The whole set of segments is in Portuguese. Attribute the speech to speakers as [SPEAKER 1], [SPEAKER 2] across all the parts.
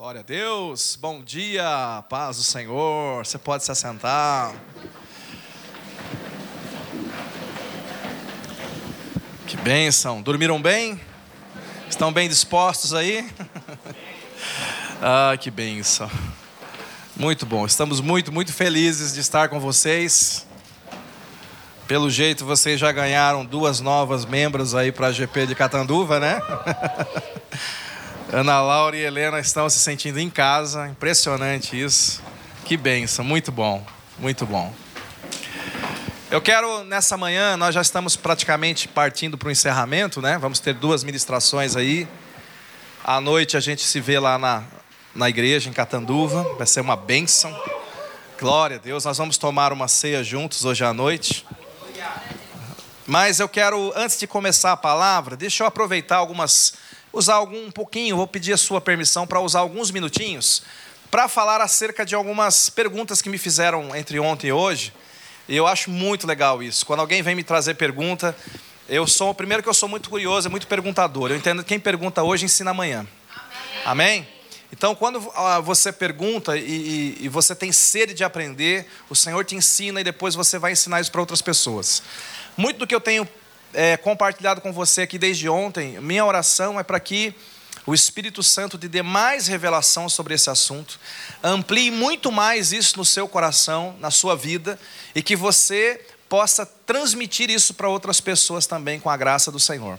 [SPEAKER 1] Glória a Deus, bom dia, paz do Senhor. Você pode se assentar. Que bênção, dormiram bem? Estão bem dispostos aí? ah, que bênção. Muito bom, estamos muito, muito felizes de estar com vocês. Pelo jeito, vocês já ganharam duas novas membros aí para a GP de Catanduva, né? Ana Laura e Helena estão se sentindo em casa, impressionante isso. Que benção, muito bom, muito bom. Eu quero, nessa manhã, nós já estamos praticamente partindo para o encerramento, né? Vamos ter duas ministrações aí. À noite a gente se vê lá na, na igreja, em Catanduva, vai ser uma bênção. Glória a Deus, nós vamos tomar uma ceia juntos hoje à noite. Mas eu quero, antes de começar a palavra, deixa eu aproveitar algumas usar algum um pouquinho, vou pedir a sua permissão para usar alguns minutinhos para falar acerca de algumas perguntas que me fizeram entre ontem e hoje. E eu acho muito legal isso. Quando alguém vem me trazer pergunta, eu sou o primeiro que eu sou muito curioso, é muito perguntador. Eu entendo que quem pergunta hoje ensina amanhã. Amém? Amém? Então, quando ah, você pergunta e, e, e você tem sede de aprender, o Senhor te ensina e depois você vai ensinar isso para outras pessoas. Muito do que eu tenho é, compartilhado com você aqui desde ontem, minha oração é para que o Espírito Santo te dê mais revelação sobre esse assunto, amplie muito mais isso no seu coração, na sua vida, e que você possa transmitir isso para outras pessoas também com a graça do Senhor.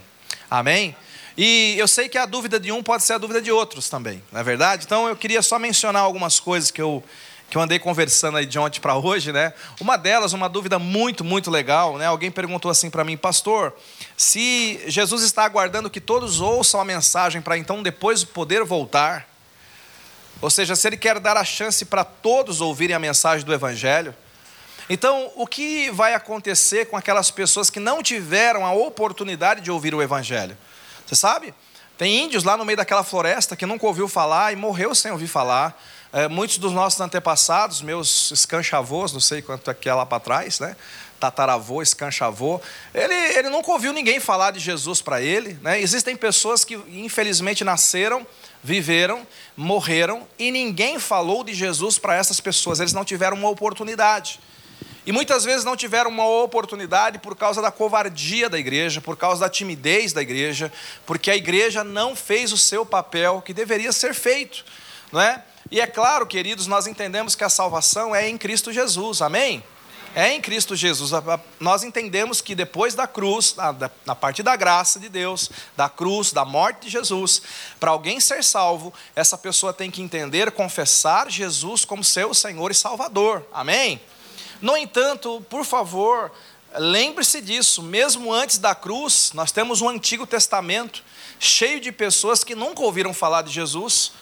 [SPEAKER 1] Amém? E eu sei que a dúvida de um pode ser a dúvida de outros também, não é verdade? Então eu queria só mencionar algumas coisas que eu que eu andei conversando aí de ontem para hoje, né? Uma delas, uma dúvida muito, muito legal, né? Alguém perguntou assim para mim, pastor, se Jesus está aguardando que todos ouçam a mensagem para então depois poder voltar, ou seja, se ele quer dar a chance para todos ouvirem a mensagem do Evangelho, então o que vai acontecer com aquelas pessoas que não tiveram a oportunidade de ouvir o Evangelho? Você sabe? Tem índios lá no meio daquela floresta que nunca ouviu falar e morreu sem ouvir falar. É, muitos dos nossos antepassados, meus escanchavôs, não sei quanto é que é lá para trás, né? Tataravô, escanchavô, ele, ele nunca ouviu ninguém falar de Jesus para ele. Né? Existem pessoas que infelizmente nasceram, viveram, morreram e ninguém falou de Jesus para essas pessoas, eles não tiveram uma oportunidade. E muitas vezes não tiveram uma oportunidade por causa da covardia da igreja, por causa da timidez da igreja, porque a igreja não fez o seu papel que deveria ser feito, não é? E é claro, queridos, nós entendemos que a salvação é em Cristo Jesus, amém? É em Cristo Jesus. Nós entendemos que depois da cruz, na parte da graça de Deus, da cruz, da morte de Jesus, para alguém ser salvo, essa pessoa tem que entender, confessar Jesus como seu Senhor e Salvador. Amém? No entanto, por favor, lembre-se disso, mesmo antes da cruz, nós temos um Antigo Testamento cheio de pessoas que nunca ouviram falar de Jesus,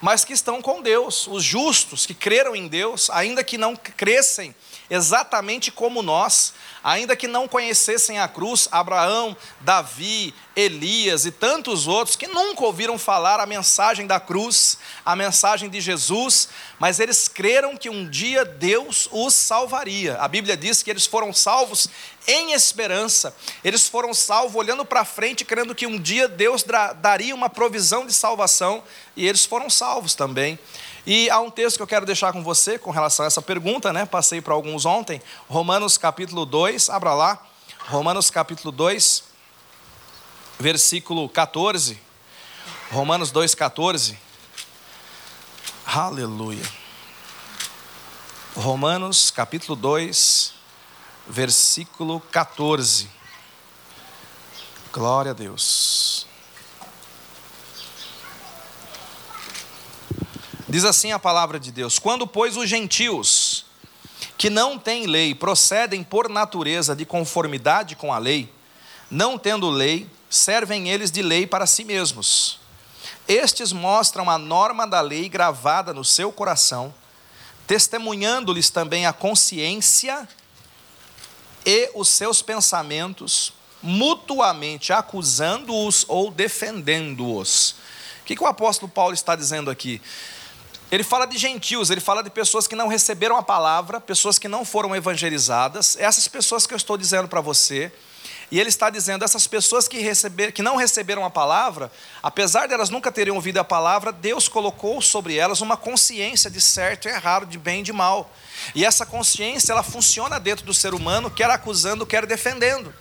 [SPEAKER 1] mas que estão com Deus, os justos que creram em Deus, ainda que não crescem exatamente como nós, ainda que não conhecessem a cruz, Abraão, Davi, Elias e tantos outros que nunca ouviram falar a mensagem da cruz, a mensagem de Jesus, mas eles creram que um dia Deus os salvaria. A Bíblia diz que eles foram salvos em esperança, eles foram salvos olhando para frente, crendo que um dia Deus daria uma provisão de salvação, e eles foram salvos também. E há um texto que eu quero deixar com você com relação a essa pergunta, né? Passei para alguns ontem. Romanos capítulo 2, abra lá. Romanos capítulo 2, versículo 14. Romanos 2, 14. Aleluia. Romanos capítulo 2, versículo 14. Glória a Deus. Diz assim a palavra de Deus: Quando, pois, os gentios, que não têm lei, procedem por natureza de conformidade com a lei, não tendo lei, servem eles de lei para si mesmos. Estes mostram a norma da lei gravada no seu coração, testemunhando-lhes também a consciência e os seus pensamentos, mutuamente acusando-os ou defendendo-os. O que, que o apóstolo Paulo está dizendo aqui? Ele fala de gentios, ele fala de pessoas que não receberam a palavra, pessoas que não foram evangelizadas. Essas pessoas que eu estou dizendo para você, E ele está dizendo: essas pessoas que, receber, que não receberam a palavra, apesar de elas nunca terem ouvido a palavra, Deus colocou sobre elas uma consciência de certo e errado, de bem e de mal. E essa consciência, ela funciona dentro do ser humano, quer acusando, quer defendendo.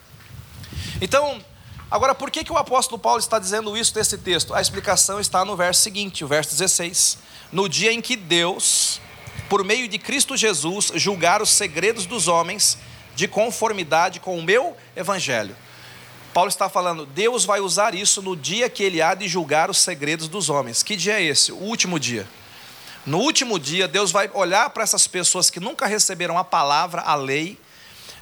[SPEAKER 1] Então, agora, por que, que o apóstolo Paulo está dizendo isso nesse texto? A explicação está no verso seguinte, o verso 16. No dia em que Deus, por meio de Cristo Jesus, julgar os segredos dos homens de conformidade com o meu evangelho. Paulo está falando, Deus vai usar isso no dia que ele há de julgar os segredos dos homens. Que dia é esse? O último dia. No último dia, Deus vai olhar para essas pessoas que nunca receberam a palavra, a lei,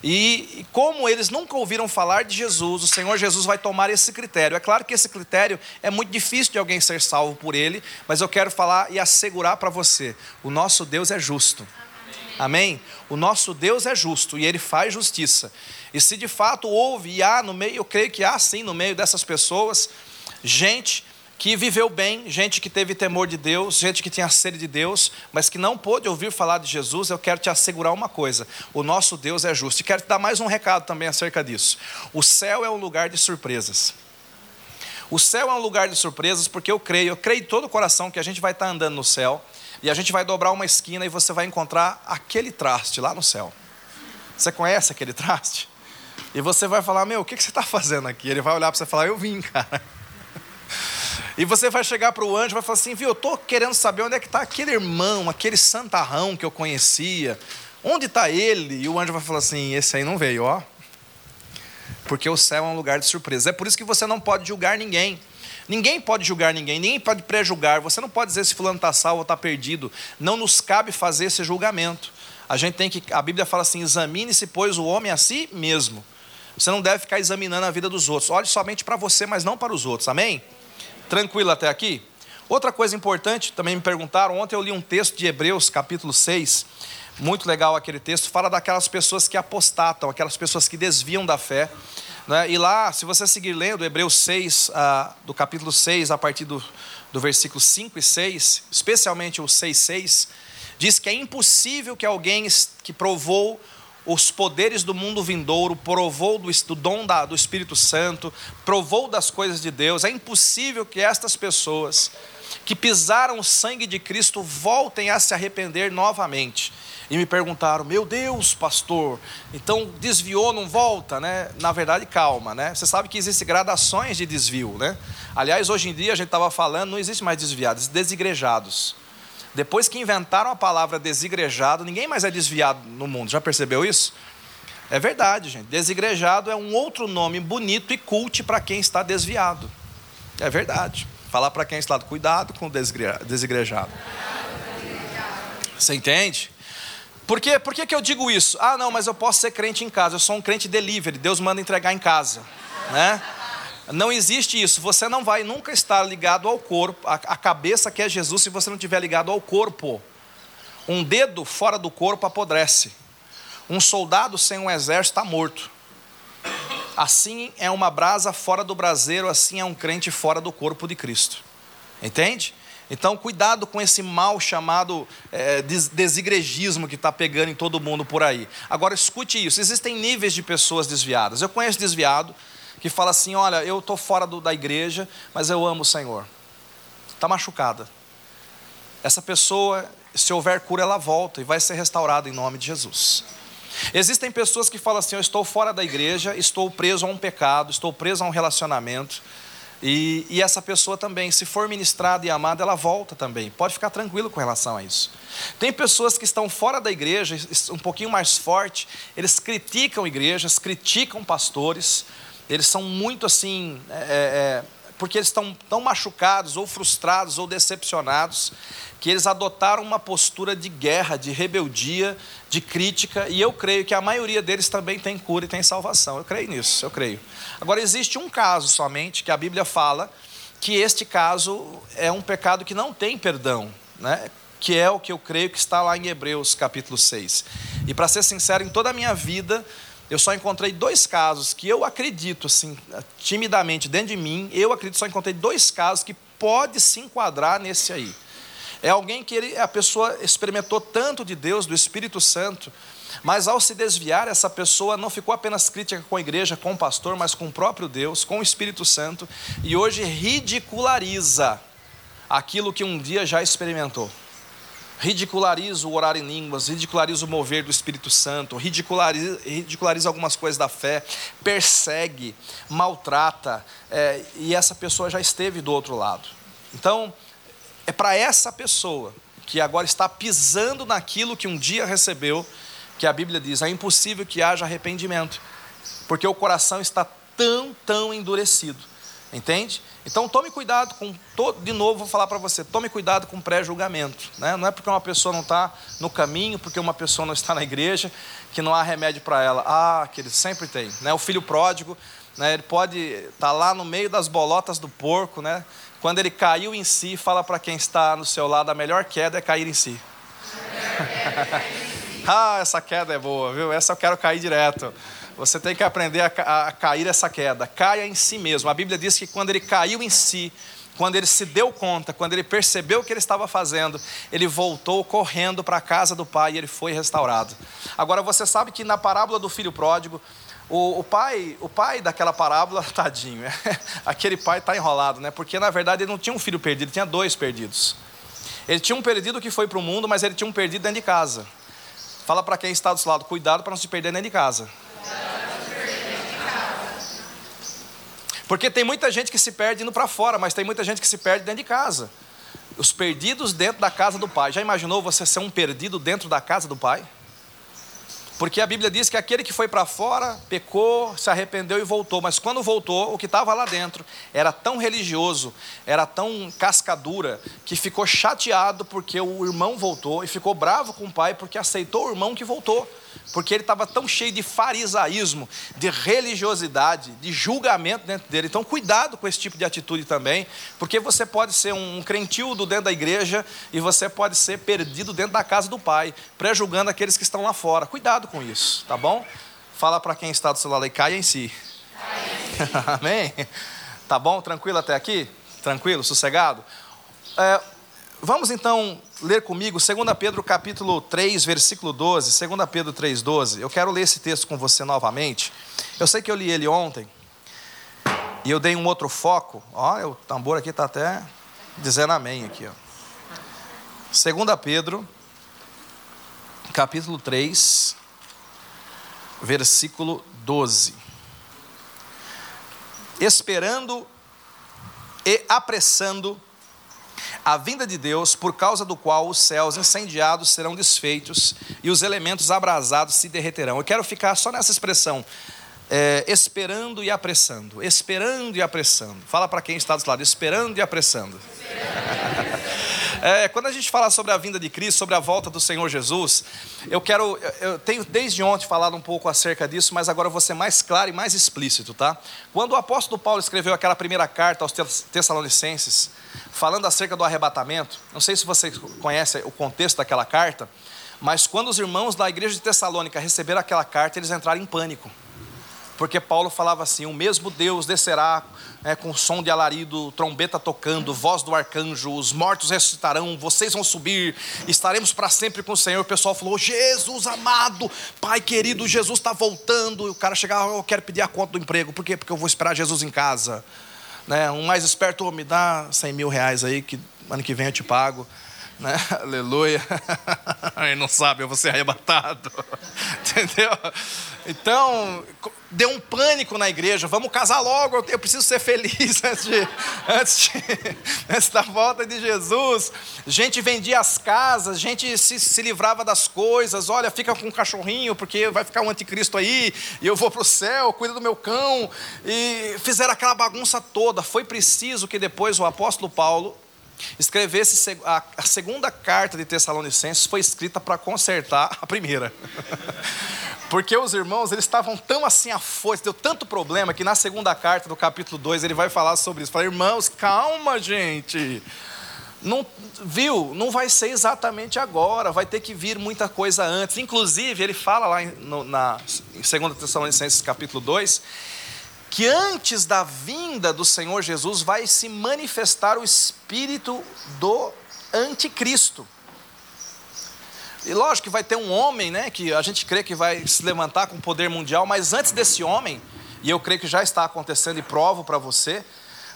[SPEAKER 1] e como eles nunca ouviram falar de Jesus, o Senhor Jesus vai tomar esse critério. É claro que esse critério é muito difícil de alguém ser salvo por ele, mas eu quero falar e assegurar para você: o nosso Deus é justo. Amém? O nosso Deus é justo e ele faz justiça. E se de fato houve e há no meio, eu creio que há sim no meio dessas pessoas, gente que viveu bem, gente que teve temor de Deus, gente que tinha sede de Deus, mas que não pôde ouvir falar de Jesus, eu quero te assegurar uma coisa: o nosso Deus é justo. E quero te dar mais um recado também acerca disso. O céu é um lugar de surpresas. O céu é um lugar de surpresas porque eu creio, eu creio todo o coração que a gente vai estar andando no céu e a gente vai dobrar uma esquina e você vai encontrar aquele traste lá no céu. Você conhece aquele traste? E você vai falar: Meu, o que você está fazendo aqui? Ele vai olhar para você e falar: Eu vim, cara. E você vai chegar para o anjo e vai falar assim: Viu, eu estou querendo saber onde é que está aquele irmão, aquele santarrão que eu conhecia. Onde está ele? E o anjo vai falar assim: Esse aí não veio, ó. Porque o céu é um lugar de surpresa. É por isso que você não pode julgar ninguém. Ninguém pode julgar ninguém, ninguém pode pré-julgar. Você não pode dizer se fulano está salvo ou está perdido. Não nos cabe fazer esse julgamento. A gente tem que, a Bíblia fala assim: examine-se, pois, o homem a si mesmo. Você não deve ficar examinando a vida dos outros. Olhe somente para você, mas não para os outros. Amém? Tranquilo até aqui? Outra coisa importante, também me perguntaram, ontem eu li um texto de Hebreus, capítulo 6, muito legal aquele texto, fala daquelas pessoas que apostatam, aquelas pessoas que desviam da fé. Né? E lá, se você seguir lendo Hebreus 6, ah, do capítulo 6, a partir do, do versículo 5 e 6, especialmente o 6, 6, diz que é impossível que alguém que provou os poderes do mundo vindouro, provou do, do dom da, do Espírito Santo, provou das coisas de Deus, é impossível que estas pessoas que pisaram o sangue de Cristo voltem a se arrepender novamente e me perguntaram: Meu Deus, pastor, então desviou, não volta, né? Na verdade, calma, né? Você sabe que existem gradações de desvio, né? Aliás, hoje em dia a gente estava falando, não existe mais desviados, desigrejados. Depois que inventaram a palavra desigrejado, ninguém mais é desviado no mundo. Já percebeu isso? É verdade, gente. Desigrejado é um outro nome bonito e culte para quem está desviado. É verdade. Falar para quem está cuidado com o desigrejado. Você entende? Por, quê? Por que, que eu digo isso? Ah, não, mas eu posso ser crente em casa. Eu sou um crente delivery. Deus manda entregar em casa. Né? Não existe isso. Você não vai nunca estar ligado ao corpo, a cabeça que é Jesus, se você não estiver ligado ao corpo. Um dedo fora do corpo apodrece. Um soldado sem um exército está morto. Assim é uma brasa fora do braseiro, assim é um crente fora do corpo de Cristo. Entende? Então, cuidado com esse mal chamado é, desigregismo que está pegando em todo mundo por aí. Agora, escute isso: existem níveis de pessoas desviadas. Eu conheço desviado que fala assim: Olha, eu estou fora do, da igreja, mas eu amo o Senhor. Está machucada. Essa pessoa, se houver cura, ela volta e vai ser restaurada em nome de Jesus. Existem pessoas que falam assim: Eu estou fora da igreja, estou preso a um pecado, estou preso a um relacionamento e, e, essa pessoa também, se for ministrada e amada, ela volta também. Pode ficar tranquilo com relação a isso. Tem pessoas que estão fora da igreja, um pouquinho mais forte, eles criticam igrejas, criticam pastores, eles são muito assim, é, é, porque eles estão tão machucados, ou frustrados, ou decepcionados, que eles adotaram uma postura de guerra, de rebeldia, de crítica, e eu creio que a maioria deles também tem cura e tem salvação. Eu creio nisso, eu creio. Agora, existe um caso somente que a Bíblia fala que este caso é um pecado que não tem perdão, né? que é o que eu creio que está lá em Hebreus capítulo 6. E para ser sincero, em toda a minha vida, eu só encontrei dois casos que eu acredito, assim, timidamente, dentro de mim, eu acredito, só encontrei dois casos que pode se enquadrar nesse aí. É alguém que ele, a pessoa experimentou tanto de Deus, do Espírito Santo, Mas ao se desviar, essa pessoa não ficou apenas crítica com a igreja, com o pastor, mas com o próprio Deus, com o Espírito Santo, e hoje ridiculariza aquilo que um dia já experimentou. Ridiculariza o orar em línguas, ridiculariza o mover do Espírito Santo, ridiculariza, ridiculariza algumas coisas da fé, persegue, maltrata, é, e essa pessoa já esteve do outro lado. Então, é para essa pessoa que agora está pisando naquilo que um dia recebeu, que a Bíblia diz: é impossível que haja arrependimento, porque o coração está tão, tão endurecido. Entende? Então tome cuidado com, de novo vou falar para você, tome cuidado com pré-julgamento. Né? Não é porque uma pessoa não está no caminho, porque uma pessoa não está na igreja, que não há remédio para ela. Ah, que ele sempre tem. Né? O filho pródigo, né? ele pode estar tá lá no meio das bolotas do porco, né? quando ele caiu em si, fala para quem está no seu lado, a melhor queda é cair em si. ah, essa queda é boa, viu? Essa eu quero cair direto. Você tem que aprender a, a cair essa queda. Caia em si mesmo. A Bíblia diz que quando ele caiu em si, quando ele se deu conta, quando ele percebeu o que ele estava fazendo, ele voltou correndo para a casa do pai e ele foi restaurado. Agora você sabe que na parábola do filho pródigo, o, o, pai, o pai daquela parábola, tadinho, aquele pai está enrolado, né? Porque na verdade ele não tinha um filho perdido, tinha dois perdidos. Ele tinha um perdido que foi para o mundo, mas ele tinha um perdido dentro de casa. Fala para quem está do seu lado, cuidado para não se perder dentro de casa. Porque tem muita gente que se perde indo para fora, mas tem muita gente que se perde dentro de casa. Os perdidos dentro da casa do pai. Já imaginou você ser um perdido dentro da casa do pai? Porque a Bíblia diz que aquele que foi para fora pecou, se arrependeu e voltou, mas quando voltou, o que estava lá dentro era tão religioso, era tão cascadura, que ficou chateado porque o irmão voltou e ficou bravo com o pai porque aceitou o irmão que voltou porque ele estava tão cheio de farisaísmo, de religiosidade, de julgamento dentro dele. Então, cuidado com esse tipo de atitude também, porque você pode ser um crentildo dentro da igreja e você pode ser perdido dentro da casa do pai, pré-julgando aqueles que estão lá fora. Cuidado com isso, tá bom? Fala para quem está do lado e caia em si. Amém? Tá bom? Tranquilo até aqui? Tranquilo? Sossegado? É, Vamos então ler comigo 2 Pedro capítulo 3, versículo 12. 2 Pedro 3, 12. Eu quero ler esse texto com você novamente. Eu sei que eu li ele ontem. E eu dei um outro foco. Olha, o tambor aqui está até dizendo amém aqui. Ó. 2 Pedro, capítulo 3, versículo 12. Esperando e apressando a vinda de Deus, por causa do qual os céus incendiados serão desfeitos e os elementos abrasados se derreterão. Eu quero ficar só nessa expressão, é, esperando e apressando, esperando e apressando. Fala para quem está do lado, esperando e apressando. É, quando a gente fala sobre a vinda de Cristo, sobre a volta do Senhor Jesus, eu quero, eu tenho desde ontem falado um pouco acerca disso, mas agora eu vou ser mais claro e mais explícito, tá? Quando o apóstolo Paulo escreveu aquela primeira carta aos Tessalonicenses, falando acerca do arrebatamento. Não sei se você conhece o contexto daquela carta, mas quando os irmãos da igreja de Tessalônica receberam aquela carta, eles entraram em pânico. Porque Paulo falava assim: o mesmo Deus descerá é, com som de alarido, trombeta tocando, voz do arcanjo, os mortos ressuscitarão, vocês vão subir, estaremos para sempre com o Senhor. O pessoal falou: Jesus amado, Pai querido, Jesus está voltando. E o cara chegava: eu quero pedir a conta do emprego, por quê? Porque eu vou esperar Jesus em casa. Né? Um mais esperto, oh, me dá 100 mil reais aí, que ano que vem eu te pago. Né? Aleluia. Ele não sabe, eu vou ser arrebatado. Entendeu? Então, deu um pânico na igreja. Vamos casar logo, eu preciso ser feliz antes, de, antes, de, antes da volta de Jesus. Gente vendia as casas, gente se, se livrava das coisas. Olha, fica com um cachorrinho, porque vai ficar um anticristo aí, e eu vou para o céu, cuida do meu cão. E fizeram aquela bagunça toda. Foi preciso que depois o apóstolo Paulo escrevesse a segunda carta de Tessalonicenses foi escrita para consertar a primeira. Porque os irmãos, eles estavam tão assim afoitos, deu tanto problema, que na segunda carta do capítulo 2 ele vai falar sobre isso. Fala, irmãos, calma, gente. Não, viu? Não vai ser exatamente agora, vai ter que vir muita coisa antes. Inclusive, ele fala lá na, em 2 Tessalonicenses capítulo 2, que antes da vinda do Senhor Jesus vai se manifestar o espírito do anticristo. E lógico que vai ter um homem, né, que a gente crê que vai se levantar com poder mundial, mas antes desse homem, e eu creio que já está acontecendo e provo para você,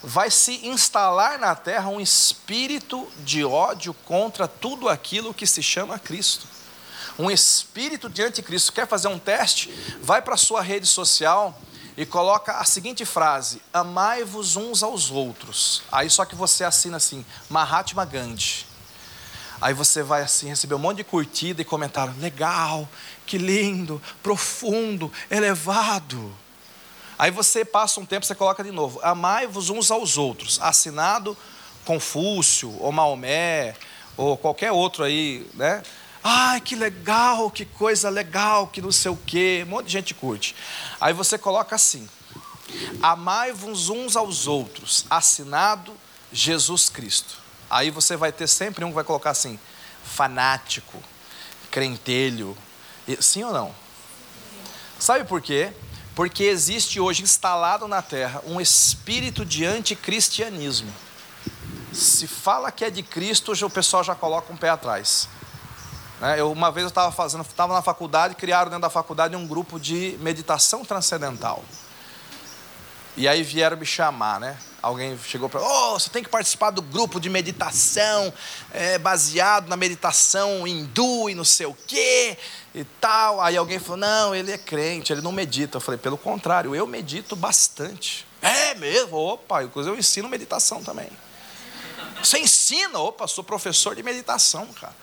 [SPEAKER 1] vai se instalar na terra um espírito de ódio contra tudo aquilo que se chama Cristo. Um espírito de anticristo. Quer fazer um teste? Vai para a sua rede social e coloca a seguinte frase: Amai-vos uns aos outros. Aí só que você assina assim: Mahatma Gandhi. Aí você vai assim receber um monte de curtida e comentário: legal, que lindo, profundo, elevado. Aí você passa um tempo, você coloca de novo: amai-vos uns aos outros. Assinado Confúcio, ou Maomé, ou qualquer outro aí, né? Ai, que legal, que coisa legal, que não sei o quê. Um monte de gente curte. Aí você coloca assim: amai-vos uns aos outros. Assinado Jesus Cristo. Aí você vai ter sempre um que vai colocar assim: fanático, crentelho. Sim ou não? Sabe por quê? Porque existe hoje instalado na terra um espírito de anticristianismo. Se fala que é de Cristo, o pessoal já coloca um pé atrás. Né, eu, uma vez eu estava fazendo, estava na faculdade, criaram dentro da faculdade um grupo de meditação transcendental. E aí vieram me chamar, né? Alguém chegou para, oh, você tem que participar do grupo de meditação é, baseado na meditação hindu e não sei o quê e tal. Aí alguém falou: não, ele é crente, ele não medita. Eu falei: pelo contrário, eu medito bastante. É mesmo? Opa, inclusive eu ensino meditação também. Você ensina? Opa, sou professor de meditação, cara.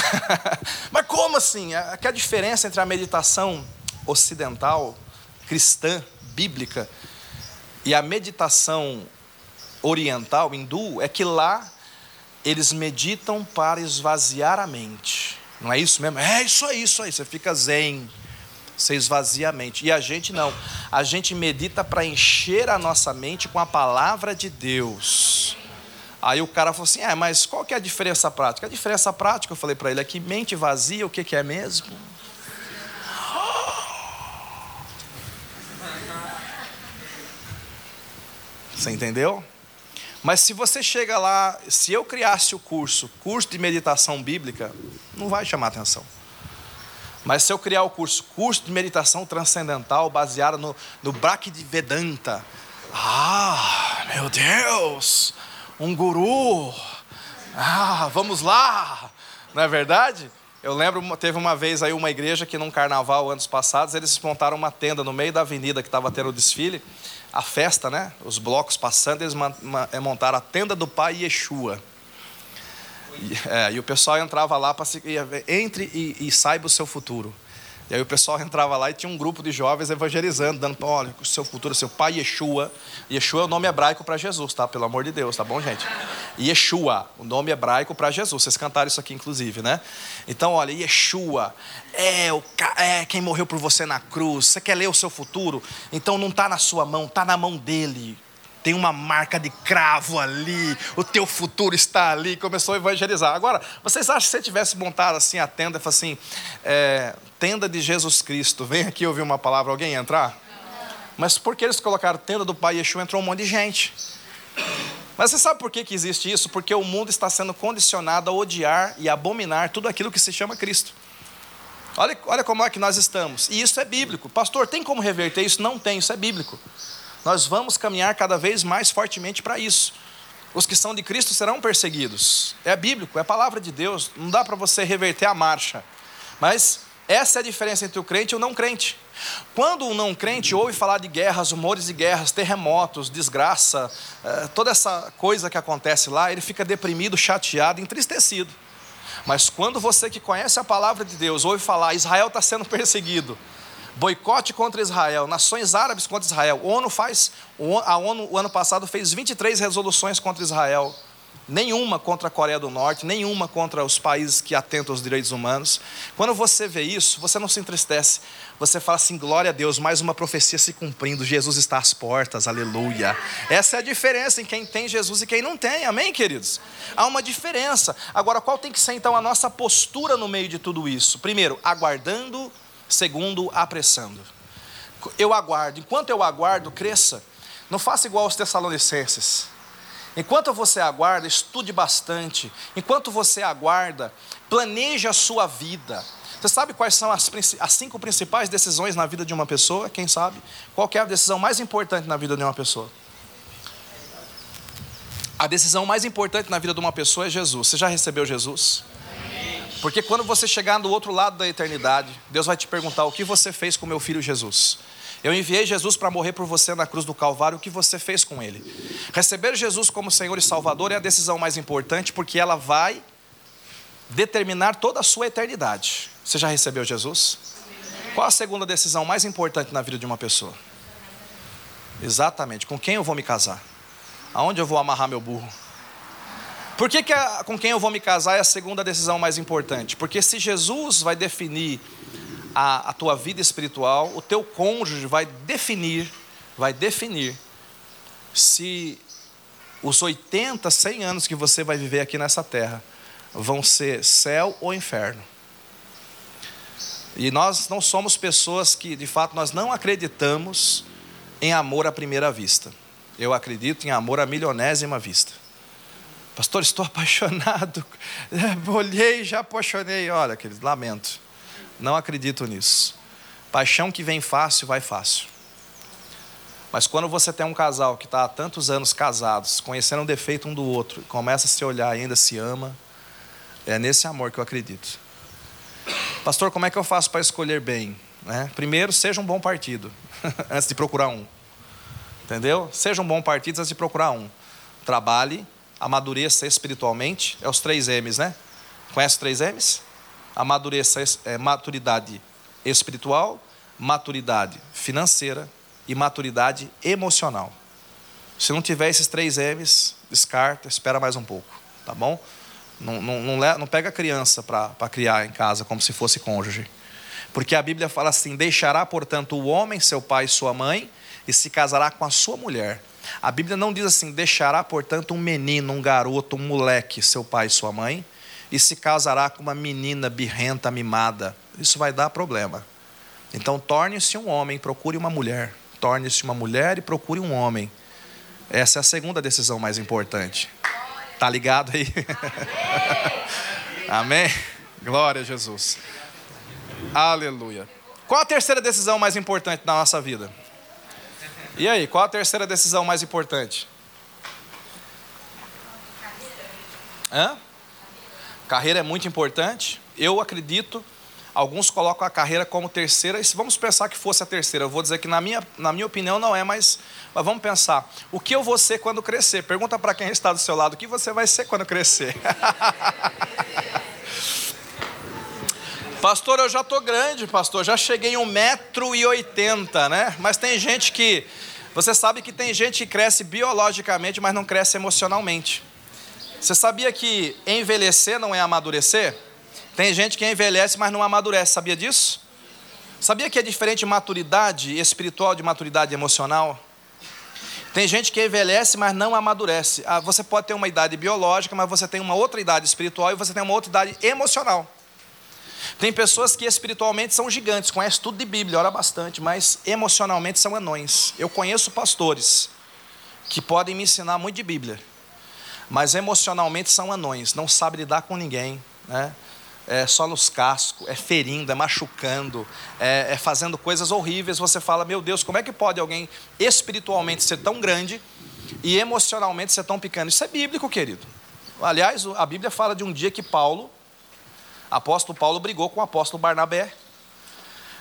[SPEAKER 1] Mas como assim? Que a diferença entre a meditação ocidental, cristã, bíblica, e a meditação oriental, hindu, é que lá eles meditam para esvaziar a mente. Não é isso mesmo? É isso aí, isso aí. Você fica zen, você esvazia a mente. E a gente não. A gente medita para encher a nossa mente com a palavra de Deus. Aí o cara falou assim: é, mas qual que é a diferença prática? A diferença prática, eu falei para ele, é que mente vazia, o que, que é mesmo? Você entendeu? Mas se você chega lá, se eu criasse o curso, curso de meditação bíblica, não vai chamar atenção. Mas se eu criar o curso, curso de meditação transcendental, baseado no, no de Vedanta, ah, meu Deus, um guru, ah, vamos lá, não é verdade? Eu lembro, teve uma vez aí uma igreja que num carnaval, anos passados, eles montaram uma tenda no meio da avenida que estava tendo o desfile, a festa, né? Os blocos passando, eles eh, montaram a tenda do pai Yeshua. E, é, e o pessoal entrava lá para se entre e, e saiba o seu futuro. E aí o pessoal entrava lá e tinha um grupo de jovens evangelizando, dando, olha, o seu futuro, seu pai Yeshua. Yeshua é o nome hebraico para Jesus, tá? Pelo amor de Deus, tá bom, gente? Yeshua, o nome hebraico para Jesus. Vocês cantaram isso aqui, inclusive, né? Então, olha, Yeshua é, o, é quem morreu por você na cruz. Você quer ler o seu futuro? Então não está na sua mão, está na mão dele tem uma marca de cravo ali, o teu futuro está ali, começou a evangelizar. Agora, vocês acham que se você tivesse montado assim a tenda, assim, é, tenda de Jesus Cristo, vem aqui ouvir uma palavra, alguém entrar? Mas por que eles colocaram tenda do Pai Yeshua, entrou um monte de gente. Mas você sabe por que, que existe isso? Porque o mundo está sendo condicionado a odiar e abominar tudo aquilo que se chama Cristo. Olha, olha como é que nós estamos. E isso é bíblico. Pastor, tem como reverter isso? Não tem, isso é bíblico. Nós vamos caminhar cada vez mais fortemente para isso. Os que são de Cristo serão perseguidos. É bíblico, é a palavra de Deus. Não dá para você reverter a marcha. Mas essa é a diferença entre o crente e o não crente. Quando o não crente ouve falar de guerras, rumores de guerras, terremotos, desgraça, eh, toda essa coisa que acontece lá, ele fica deprimido, chateado, entristecido. Mas quando você que conhece a palavra de Deus ouve falar, Israel está sendo perseguido, boicote contra Israel, nações árabes contra Israel. A ONU faz, a ONU o ano passado fez 23 resoluções contra Israel. Nenhuma contra a Coreia do Norte, nenhuma contra os países que atentam aos direitos humanos. Quando você vê isso, você não se entristece. Você fala assim: glória a Deus, mais uma profecia se cumprindo. Jesus está às portas, aleluia. Essa é a diferença em quem tem Jesus e quem não tem, amém, queridos? Há uma diferença. Agora, qual tem que ser então a nossa postura no meio de tudo isso? Primeiro, aguardando Segundo, apressando. Eu aguardo. Enquanto eu aguardo, cresça. Não faça igual aos Tessalonicenses. Enquanto você aguarda, estude bastante. Enquanto você aguarda, planeje a sua vida. Você sabe quais são as, as, cinco principais decisões na vida de uma pessoa? Quem sabe? Qual é a decisão mais importante na vida de uma pessoa? A decisão mais importante na vida de uma pessoa é Jesus. Você já recebeu Jesus? Porque quando você chegar do outro lado da eternidade, Deus vai te perguntar: o que você fez com meu filho Jesus? Eu enviei Jesus para morrer por você na cruz do Calvário, o que você fez com ele? Receber Jesus como Senhor e Salvador é a decisão mais importante, porque ela vai determinar toda a sua eternidade. Você já recebeu Jesus? Qual a segunda decisão mais importante na vida de uma pessoa? Exatamente, com quem eu vou me casar? Aonde eu vou amarrar meu burro? Por que, que a, com quem eu vou me casar é a segunda decisão mais importante? Porque se Jesus vai definir a, a tua vida espiritual, o teu cônjuge vai definir, vai definir se os 80, 100 anos que você vai viver aqui nessa terra vão ser céu ou inferno. E nós não somos pessoas que, de fato, nós não acreditamos em amor à primeira vista. Eu acredito em amor à milionésima vista. Pastor, estou apaixonado. Olhei e já apaixonei. Olha, querido, lamento. Não acredito nisso. Paixão que vem fácil, vai fácil. Mas quando você tem um casal que está há tantos anos casados, conhecendo o defeito um do outro, começa a se olhar e ainda se ama, é nesse amor que eu acredito. Pastor, como é que eu faço para escolher bem? Né? Primeiro, seja um bom partido, antes de procurar um. Entendeu? Seja um bom partido antes de procurar um. Trabalhe, amadureça espiritualmente, é os três M's, né? Conhece os três M's? amadureça é, maturidade espiritual, maturidade financeira e maturidade emocional. Se não tiver esses três M's, descarta, espera mais um pouco, tá bom? Não, não, não, não pega criança para criar em casa como se fosse cônjuge. Porque a Bíblia fala assim: deixará, portanto, o homem, seu pai e sua mãe, e se casará com a sua mulher. A Bíblia não diz assim: deixará, portanto, um menino, um garoto, um moleque, seu pai e sua mãe, e se casará com uma menina birrenta, mimada. Isso vai dar problema. Então, torne-se um homem, procure uma mulher. Torne-se uma mulher e procure um homem. Essa é a segunda decisão mais importante. Tá ligado aí? Amém? Glória a Jesus. Aleluia. Qual a terceira decisão mais importante na nossa vida? E aí, qual a terceira decisão mais importante? Hã? Carreira é muito importante. Eu acredito, alguns colocam a carreira como terceira, e se vamos pensar que fosse a terceira, eu vou dizer que na minha, na minha opinião não é, mas, mas vamos pensar. O que eu vou ser quando crescer? Pergunta para quem está do seu lado, o que você vai ser quando crescer? pastor, eu já estou grande, pastor, já cheguei em 1,80m, né? Mas tem gente que. Você sabe que tem gente que cresce biologicamente, mas não cresce emocionalmente. Você sabia que envelhecer não é amadurecer? Tem gente que envelhece, mas não amadurece, sabia disso? Sabia que é diferente maturidade espiritual de maturidade emocional? Tem gente que envelhece, mas não amadurece. Ah, você pode ter uma idade biológica, mas você tem uma outra idade espiritual e você tem uma outra idade emocional. Tem pessoas que espiritualmente são gigantes, conhecem tudo de Bíblia, ora bastante, mas emocionalmente são anões. Eu conheço pastores que podem me ensinar muito de Bíblia, mas emocionalmente são anões, não sabem lidar com ninguém, né? É só nos cascos, é ferindo, é machucando, é, é fazendo coisas horríveis. Você fala, meu Deus, como é que pode alguém espiritualmente ser tão grande e emocionalmente ser tão pequeno? Isso é bíblico, querido. Aliás, a Bíblia fala de um dia que Paulo, apóstolo Paulo, brigou com o apóstolo Barnabé.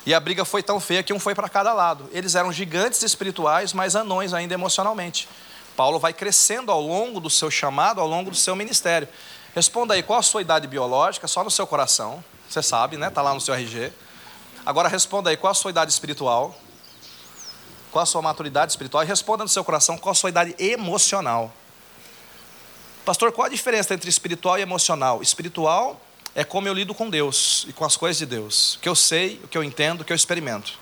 [SPEAKER 1] E a briga foi tão feia que um foi para cada lado. Eles eram gigantes espirituais, mas anões ainda emocionalmente. Paulo vai crescendo ao longo do seu chamado, ao longo do seu ministério. Responda aí, qual a sua idade biológica? Só no seu coração. Você sabe, né? Está lá no seu RG. Agora responda aí, qual a sua idade espiritual? Qual a sua maturidade espiritual? E responda no seu coração, qual a sua idade emocional? Pastor, qual a diferença entre espiritual e emocional? Espiritual é como eu lido com Deus e com as coisas de Deus. O que eu sei, o que eu entendo, o que eu experimento.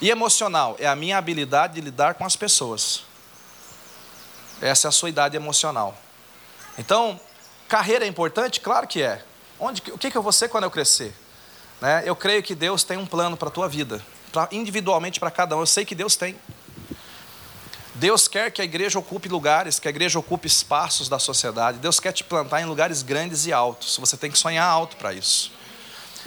[SPEAKER 1] E emocional é a minha habilidade de lidar com as pessoas. Essa é a sua idade emocional. Então, carreira é importante? Claro que é. Onde, o que, que eu vou ser quando eu crescer? Né? Eu creio que Deus tem um plano para a tua vida, pra, individualmente para cada um. Eu sei que Deus tem. Deus quer que a igreja ocupe lugares, que a igreja ocupe espaços da sociedade. Deus quer te plantar em lugares grandes e altos. Você tem que sonhar alto para isso.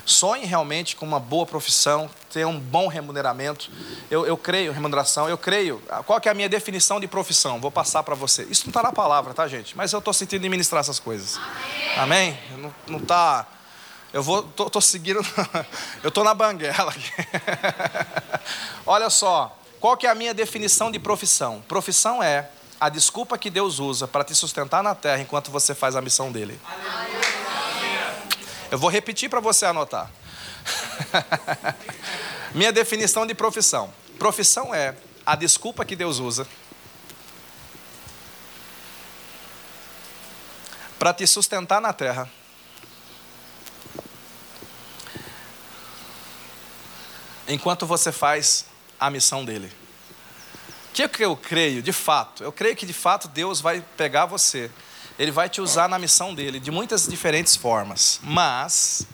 [SPEAKER 1] Sonhe realmente com uma boa profissão, ter um bom remuneramento. Eu, eu creio, remuneração, eu creio. Qual que é a minha definição de profissão? Vou passar para você. Isso não está na palavra, tá, gente? Mas eu estou sentindo de ministrar essas coisas. Amém? Amém? Não está. Eu vou, tô, tô seguindo. eu estou na banguela. Olha só. Qual que é a minha definição de profissão? Profissão é a desculpa que Deus usa para te sustentar na terra enquanto você faz a missão dele. Eu vou repetir para você anotar. minha definição de profissão. Profissão é a desculpa que Deus usa para te sustentar na terra. Enquanto você faz a missão dele. O que, é que eu creio, de fato? Eu creio que de fato Deus vai pegar você, Ele vai te usar na missão dele de muitas diferentes formas, mas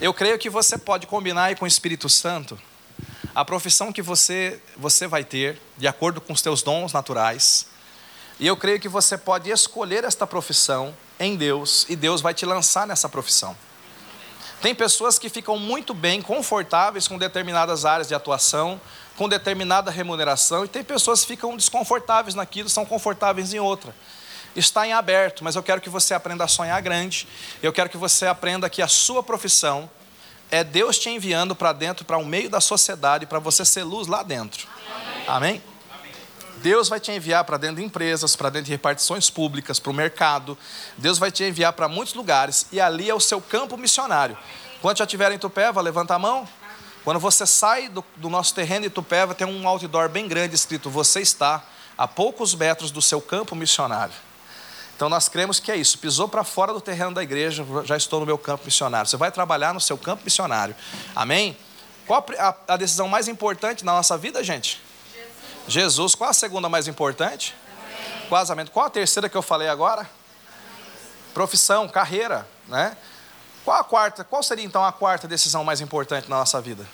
[SPEAKER 1] eu creio que você pode combinar aí com o Espírito Santo a profissão que você, você vai ter, de acordo com os teus dons naturais, e eu creio que você pode escolher esta profissão em Deus, e Deus vai te lançar nessa profissão. Tem pessoas que ficam muito bem, confortáveis com determinadas áreas de atuação, com determinada remuneração, e tem pessoas que ficam desconfortáveis naquilo, são confortáveis em outra. Está em aberto, mas eu quero que você aprenda a sonhar grande. Eu quero que você aprenda que a sua profissão é Deus te enviando para dentro, para o meio da sociedade, para você ser luz lá dentro. Amém? Deus vai te enviar para dentro de empresas, para dentro de repartições públicas, para o mercado. Deus vai te enviar para muitos lugares e ali é o seu campo missionário. Quando já estiver em Tupéva, levanta a mão. Quando você sai do, do nosso terreno de Tupéva, tem um outdoor bem grande escrito: Você está a poucos metros do seu campo missionário. Então nós cremos que é isso. Pisou para fora do terreno da igreja, já estou no meu campo missionário. Você vai trabalhar no seu campo missionário. Amém? Qual a, a decisão mais importante na nossa vida, gente? Jesus, qual a segunda mais importante? Casamento. Qual a terceira que eu falei agora? Profissão, carreira, né? Qual a quarta? Qual seria então a quarta decisão mais importante na nossa vida?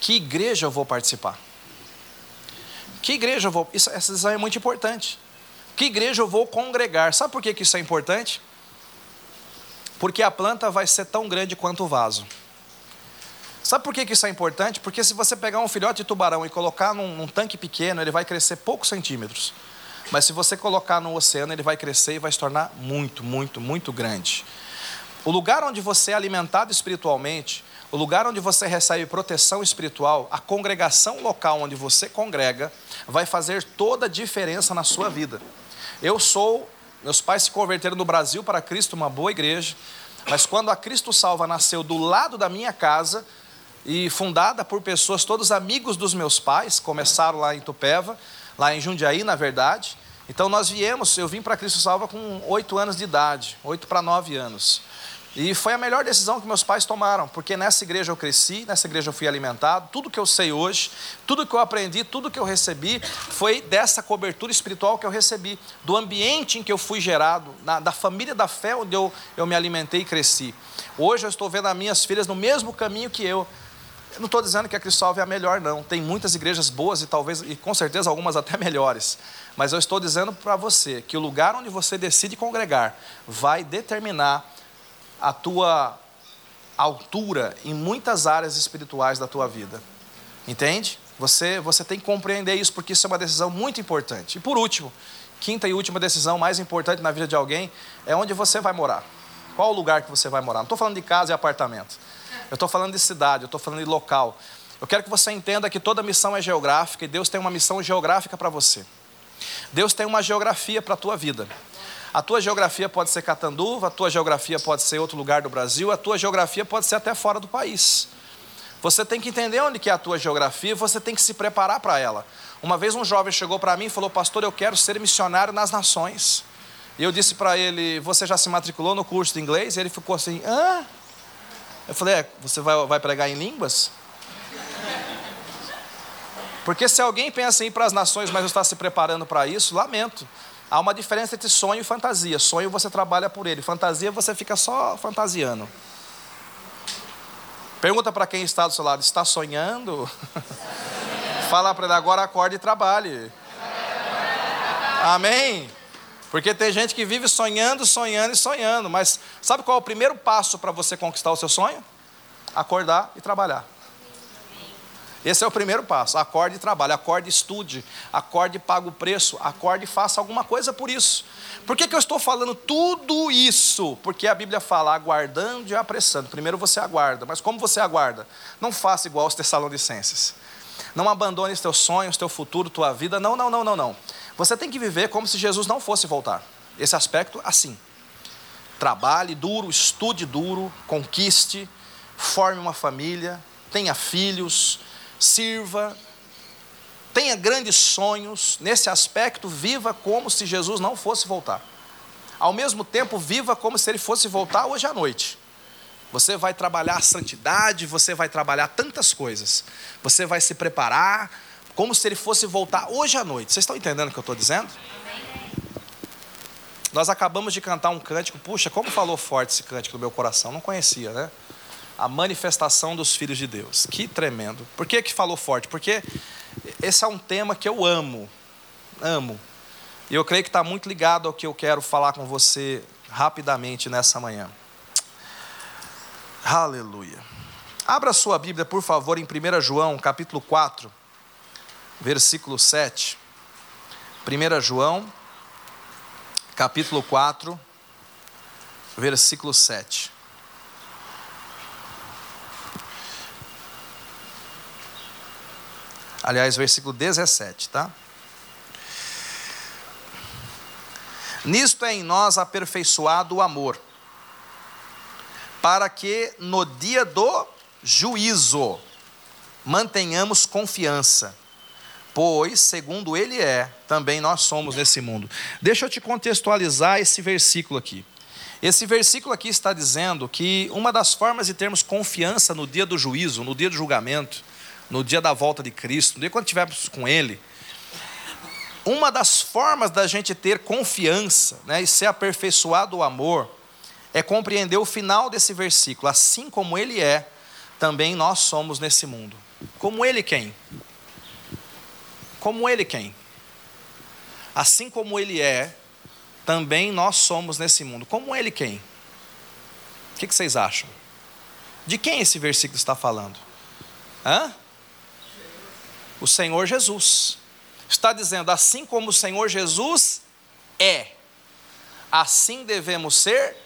[SPEAKER 1] Que igreja eu vou participar? Que igreja eu vou? Isso, essa decisão é muito importante. Que igreja eu vou congregar? Sabe por que, que isso é importante? Porque a planta vai ser tão grande quanto o vaso. Sabe por que isso é importante? Porque se você pegar um filhote de tubarão e colocar num, num, tanque pequeno, ele vai crescer poucos centímetros. Mas se você colocar no oceano, ele vai crescer e vai se tornar muito, muito, muito grande. O lugar onde você é alimentado espiritualmente, o lugar onde você recebe proteção espiritual, a congregação local onde você congrega, vai fazer toda a diferença na sua vida. Eu sou, meus pais se converteram no Brasil para Cristo, uma boa igreja, mas quando a Cristo Salva nasceu do lado da minha casa, e fundada por pessoas, todos amigos dos meus pais, começaram lá em Tupéva, lá em Jundiaí, na verdade. Então nós viemos, eu vim para Cristo Salva com oito anos de idade, oito para nove anos. E foi a melhor decisão que meus pais tomaram, porque nessa igreja eu cresci, nessa igreja eu fui alimentado, tudo que eu sei hoje, tudo que eu aprendi, tudo que eu recebi, foi dessa cobertura espiritual que eu recebi, do ambiente em que eu fui gerado, na, da família da fé onde eu, eu me alimentei e cresci. Hoje eu estou vendo as minhas filhas no mesmo caminho que eu, não estou dizendo que a Cristóvão é a melhor, não. Tem muitas igrejas boas e talvez, e com certeza algumas até melhores. Mas eu estou dizendo para você que o lugar onde você decide congregar vai determinar a tua altura em muitas áreas espirituais da tua vida. Entende? Você, você tem que compreender isso porque isso é uma decisão muito importante. E por último, quinta e última decisão mais importante na vida de alguém é onde você vai morar. Qual o lugar que você vai morar? Não estou falando de casa e apartamento. Eu estou falando de cidade, eu estou falando de local. Eu quero que você entenda que toda missão é geográfica e Deus tem uma missão geográfica para você. Deus tem uma geografia para a tua vida. A tua geografia pode ser Catanduva, a tua geografia pode ser outro lugar do Brasil, a tua geografia pode ser até fora do país. Você tem que entender onde que é a tua geografia você tem que se preparar para ela. Uma vez um jovem chegou para mim e falou: Pastor, eu quero ser missionário nas nações. E eu disse para ele: Você já se matriculou no curso de inglês? E ele ficou assim: Hã? Eu falei, é, você vai, vai pregar em línguas? Porque se alguém pensa em ir para as nações, mas não está se preparando para isso, lamento. Há uma diferença entre sonho e fantasia. Sonho você trabalha por ele, fantasia você fica só fantasiando. Pergunta para quem está do seu lado: está sonhando? Fala para ele agora, acorde e trabalhe. Amém? Porque tem gente que vive sonhando, sonhando e sonhando, mas sabe qual é o primeiro passo para você conquistar o seu sonho? Acordar e trabalhar. Esse é o primeiro passo. Acorde e trabalhe, acorde e estude, acorde e pague o preço, acorde e faça alguma coisa por isso. Por que, que eu estou falando tudo isso? Porque a Bíblia fala aguardando e apressando. Primeiro você aguarda, mas como você aguarda? Não faça igual aos Tessalonicenses. Não abandone os teus sonhos, teu futuro, tua vida. Não, não, não, não, não. Você tem que viver como se Jesus não fosse voltar. Esse aspecto, assim. Trabalhe duro, estude duro, conquiste, forme uma família, tenha filhos, sirva, tenha grandes sonhos, nesse aspecto, viva como se Jesus não fosse voltar. Ao mesmo tempo, viva como se ele fosse voltar hoje à noite. Você vai trabalhar a santidade, você vai trabalhar tantas coisas. Você vai se preparar como se ele fosse voltar hoje à noite. Vocês estão entendendo o que eu estou dizendo? Nós acabamos de cantar um cântico, puxa, como falou forte esse cântico no meu coração, não conhecia, né? a manifestação dos filhos de Deus. Que tremendo. Por que, que falou forte? Porque esse é um tema que eu amo. Amo. E eu creio que está muito ligado ao que eu quero falar com você rapidamente nessa manhã. Aleluia. Abra sua Bíblia, por favor, em 1 João, capítulo 4, versículo 7. 1 João, capítulo 4, versículo 7. Aliás, versículo 17, tá? Nisto é em nós aperfeiçoado o amor, para que no dia do juízo mantenhamos confiança, pois, segundo Ele é, também nós somos nesse mundo. Deixa eu te contextualizar esse versículo aqui. Esse versículo aqui está dizendo que uma das formas de termos confiança no dia do juízo, no dia do julgamento, no dia da volta de Cristo, no dia quando estivermos com Ele, uma das formas da gente ter confiança né, e ser aperfeiçoado o amor é compreender o final desse versículo. Assim como Ele é, também nós somos nesse mundo. Como Ele quem? Como Ele quem? Assim como Ele é, também nós somos nesse mundo. Como Ele quem? O que vocês acham? De quem esse versículo está falando? Hã? o Senhor Jesus. Está dizendo, assim como o Senhor Jesus é, assim devemos ser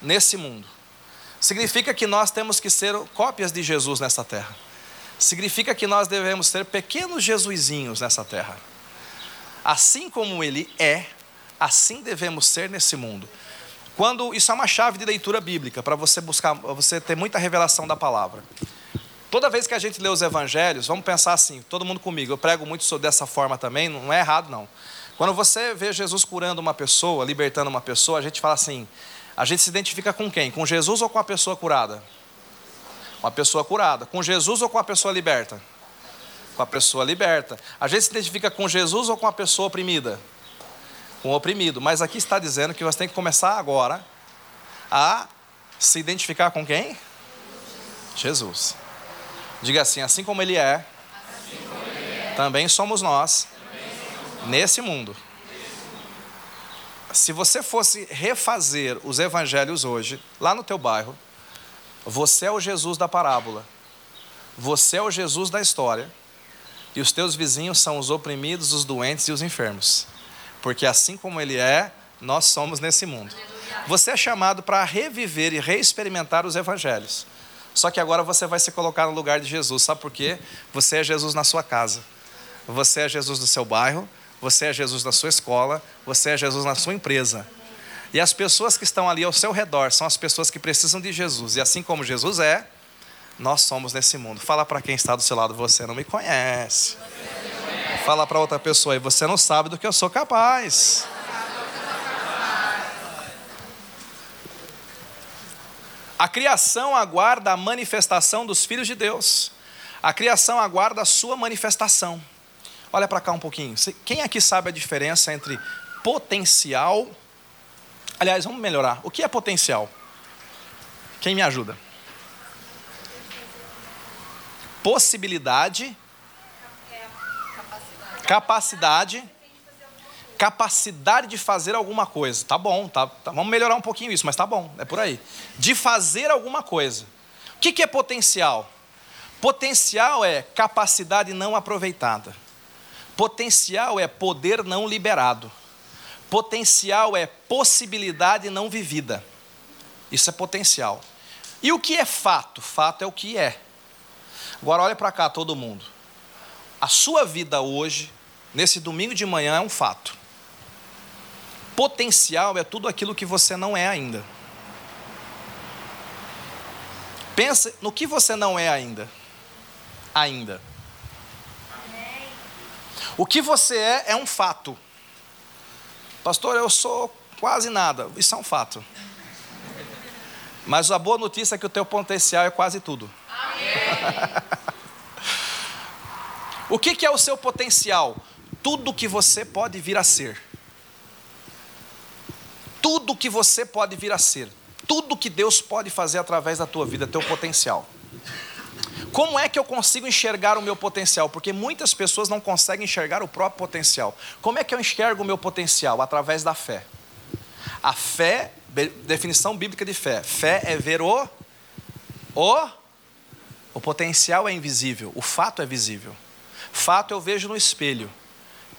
[SPEAKER 1] nesse mundo. Significa que nós temos que ser cópias de Jesus nessa terra. Significa que nós devemos ser pequenos Jesusinhos nessa terra. Assim como ele é, assim devemos ser nesse mundo. Quando isso é uma chave de leitura bíblica para você buscar, você ter muita revelação da palavra. Toda vez que a gente lê os evangelhos, vamos pensar assim, todo mundo comigo, eu prego muito dessa forma também, não é errado não. Quando você vê Jesus curando uma pessoa, libertando uma pessoa, a gente fala assim, a gente se identifica com quem? Com Jesus ou com a pessoa curada? Com a pessoa curada. Com Jesus ou com a pessoa liberta? Com a pessoa liberta. A gente se identifica com Jesus ou com a pessoa oprimida? Com o oprimido. Mas aqui está dizendo que você tem que começar agora a se identificar com quem? Jesus. Diga assim: assim como Ele é, assim como ele é também somos nós, também somos nesse mundo. Se você fosse refazer os evangelhos hoje, lá no teu bairro, você é o Jesus da parábola, você é o Jesus da história, e os teus vizinhos são os oprimidos, os doentes e os enfermos. Porque assim como Ele é, nós somos nesse mundo. Você é chamado para reviver e reexperimentar os evangelhos. Só que agora você vai se colocar no lugar de Jesus. Sabe por quê? Você é Jesus na sua casa. Você é Jesus no seu bairro. Você é Jesus na sua escola. Você é Jesus na sua empresa. E as pessoas que estão ali ao seu redor são as pessoas que precisam de Jesus. E assim como Jesus é, nós somos nesse mundo. Fala para quem está do seu lado, você não me conhece. Fala para outra pessoa aí, você não sabe do que eu sou capaz. A criação aguarda a manifestação dos filhos de Deus. A criação aguarda a sua manifestação. Olha para cá um pouquinho. Quem aqui sabe a diferença entre potencial? Aliás, vamos melhorar. O que é potencial? Quem me ajuda? Capacidade. Capacidade de fazer alguma coisa. Tá bom, tá, tá, vamos melhorar um pouquinho isso, mas tá bom, é por aí. De fazer alguma coisa. O que, que é potencial? Potencial é capacidade não aproveitada. Potencial é poder não liberado. Potencial é possibilidade não vivida. Isso é potencial. E o que é fato? Fato é o que é. Agora olha para cá todo mundo. A sua vida hoje, nesse domingo de manhã, é um fato. Potencial é tudo aquilo que você não é ainda. Pensa no que você não é ainda. Ainda. O que você é é um fato. Pastor, eu sou quase nada. Isso é um fato. Mas a boa notícia é que o teu potencial é quase tudo. o que, que é o seu potencial? Tudo que você pode vir a ser. Tudo que você pode vir a ser. Tudo que Deus pode fazer através da tua vida, teu potencial. Como é que eu consigo enxergar o meu potencial? Porque muitas pessoas não conseguem enxergar o próprio potencial. Como é que eu enxergo o meu potencial? Através da fé. A fé, definição bíblica de fé. Fé é ver o o o potencial é invisível, o fato é visível. Fato eu vejo no espelho,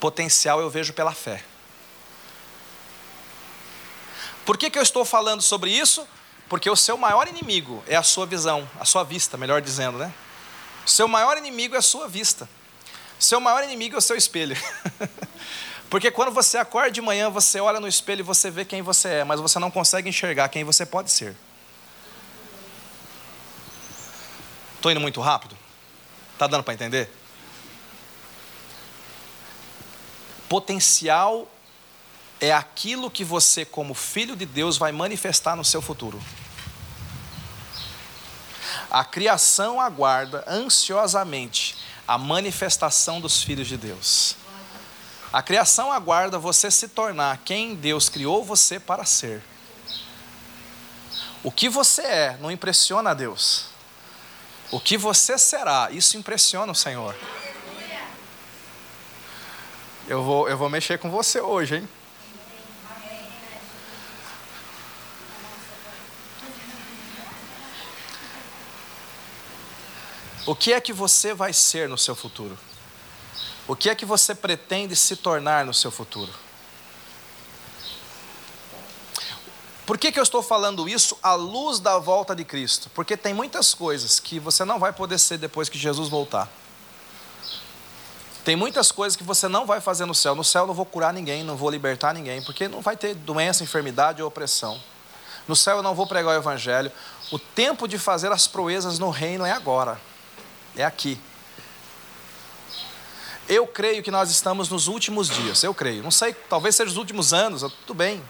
[SPEAKER 1] potencial eu vejo pela fé. Por que, que eu estou falando sobre isso? Porque o seu maior inimigo é a sua visão, a sua vista, melhor dizendo, né? Seu maior inimigo é a sua vista. Seu maior inimigo é o seu espelho. Porque quando você acorda de manhã, você olha no espelho e você vê quem você é, mas você não consegue enxergar quem você pode ser. Estou indo muito rápido? Está dando para entender? Potencial é aquilo que você, como filho de Deus, vai manifestar no seu futuro. A criação aguarda ansiosamente a manifestação dos filhos de Deus. A criação aguarda você se tornar quem Deus criou você para ser. O que você é não impressiona a Deus. O que você será, isso impressiona o Senhor. Eu vou, eu vou mexer com você hoje, hein? O que é que você vai ser no seu futuro? O que é que você pretende se tornar no seu futuro? Por que, que eu estou falando isso à luz da volta de Cristo? Porque tem muitas coisas que você não vai poder ser depois que Jesus voltar. Tem muitas coisas que você não vai fazer no céu. No céu eu não vou curar ninguém, não vou libertar ninguém, porque não vai ter doença, enfermidade ou opressão. No céu eu não vou pregar o evangelho. O tempo de fazer as proezas no reino é agora é aqui. Eu creio que nós estamos nos últimos dias, eu creio. Não sei, talvez seja os últimos anos, tudo bem.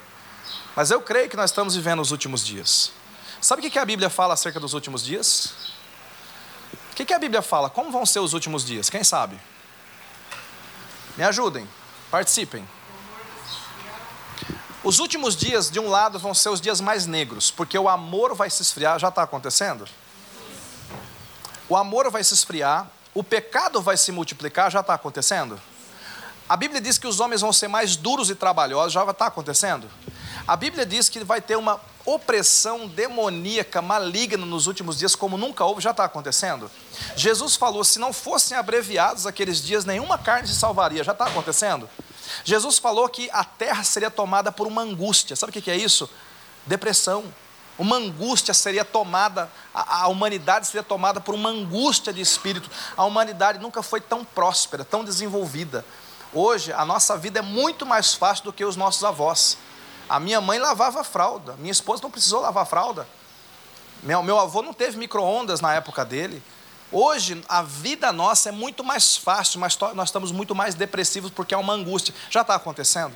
[SPEAKER 1] Mas eu creio que nós estamos vivendo os últimos dias. Sabe o que a Bíblia fala acerca dos últimos dias? O que a Bíblia fala? Como vão ser os últimos dias? Quem sabe? Me ajudem, participem. Os últimos dias, de um lado, vão ser os dias mais negros, porque o amor vai se esfriar. Já está acontecendo? O amor vai se esfriar, o pecado vai se multiplicar, já está acontecendo? A Bíblia diz que os homens vão ser mais duros e trabalhosos, já está acontecendo? A Bíblia diz que vai ter uma opressão demoníaca, maligna nos últimos dias, como nunca houve, já está acontecendo? Jesus falou: se não fossem abreviados aqueles dias, nenhuma carne se salvaria, já está acontecendo? Jesus falou que a terra seria tomada por uma angústia, sabe o que é isso? Depressão uma angústia seria tomada, a, a, humanidade seria tomada por uma angústia de espírito. A humanidade nunca foi tão próspera, tão desenvolvida. Hoje, a nossa vida é muito mais fácil do que os nossos avós. A minha mãe lavava fralda, minha esposa não precisou lavar fralda. Meu, meu avô não teve micro-ondas na época dele. Hoje, a vida nossa é muito mais fácil, mas nós estamos muito mais depressivos porque é uma angústia. Já está acontecendo?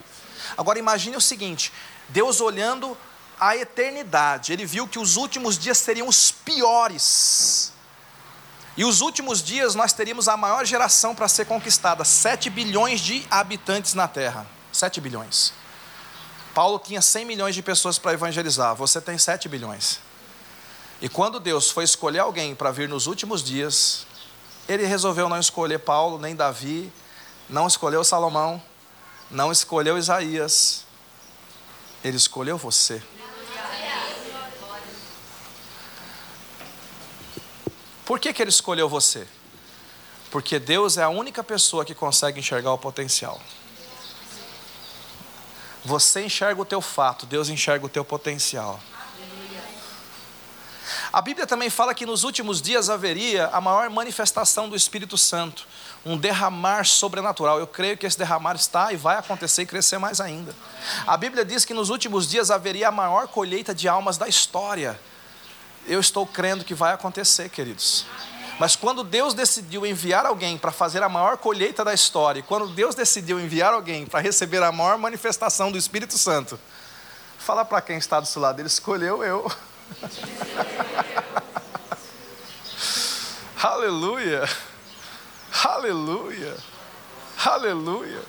[SPEAKER 1] Agora, imagine o seguinte: Deus olhando a eternidade, ele viu que os últimos dias seriam os piores. E os últimos dias nós teríamos a maior geração para ser conquistada, 7 bilhões de habitantes na terra. 7 bilhões. Paulo tinha 100 milhões de pessoas para evangelizar, você tem 7 bilhões. E quando Deus foi escolher alguém para vir nos últimos dias, ele resolveu não escolher Paulo, nem Davi, não escolheu Salomão, não escolheu Isaías, ele escolheu você. Por que, que ele escolheu você? Porque Deus é a única pessoa que consegue enxergar o potencial. Você enxerga o teu fato, Deus enxerga o teu potencial. A Bíblia também fala que nos últimos dias haveria a maior manifestação do Espírito Santo, um derramar sobrenatural. Eu creio que esse derramar está e vai acontecer e crescer mais ainda. A Bíblia diz que nos últimos dias haveria a maior colheita de almas da história. Eu estou crendo que vai acontecer, queridos. Mas quando Deus decidiu enviar alguém para fazer a maior colheita da história, quando Deus decidiu enviar alguém para receber a maior manifestação do Espírito Santo, fala para quem está do seu lado, ele escolheu eu. Aleluia, aleluia, aleluia.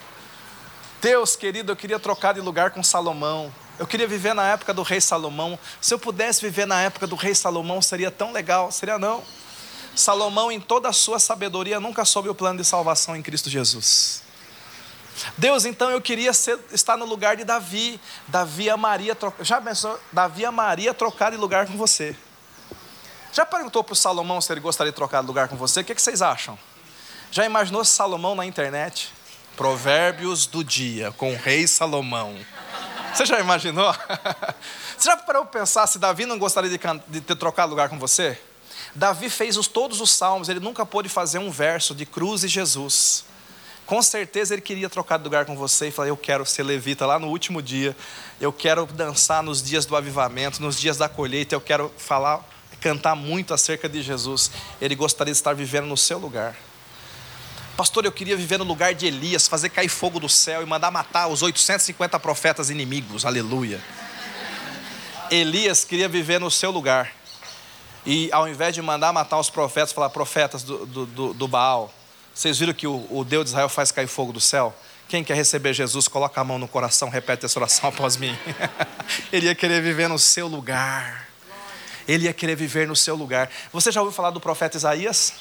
[SPEAKER 1] Deus querido, eu queria trocar de lugar com Salomão. Eu queria viver na época do rei Salomão. Se eu pudesse viver na época do rei Salomão, seria tão legal, seria não? Salomão, em toda a sua sabedoria, nunca soube o plano de salvação em Cristo Jesus. Deus, então eu queria ser, estar no lugar de Davi. Davi amaria trocar. Já pensou? Davi amaria trocar de lugar com você. Já perguntou para o Salomão se ele gostaria de trocar de lugar com você? O que, que vocês acham? Já imaginou Salomão na internet? Provérbios do dia com o rei Salomão. Você já imaginou? Você já parou para pensar se Davi não gostaria de, de ter trocado lugar com você? Davi fez os, todos os salmos, ele nunca pôde fazer um verso de cruz e Jesus. Com certeza ele queria trocar de lugar com você e falar: Eu quero ser levita lá no último dia, eu quero dançar nos dias do avivamento, nos dias da colheita, eu quero falar, cantar muito acerca de Jesus. Ele gostaria de estar vivendo no seu lugar. Pastor, eu queria viver no lugar de Elias, fazer cair fogo do céu e mandar matar os 850 profetas inimigos, aleluia. Elias queria viver no seu lugar. E ao invés de mandar matar os profetas, falar profetas do, do, do, Baal, vocês viram que o, o, Deus de Israel faz cair fogo do céu? Quem quer receber Jesus, coloca a mão no coração, repete essa oração após mim. Ele ia querer viver no seu lugar. Ele ia querer viver no seu lugar. Você já ouviu falar do profeta Isaías?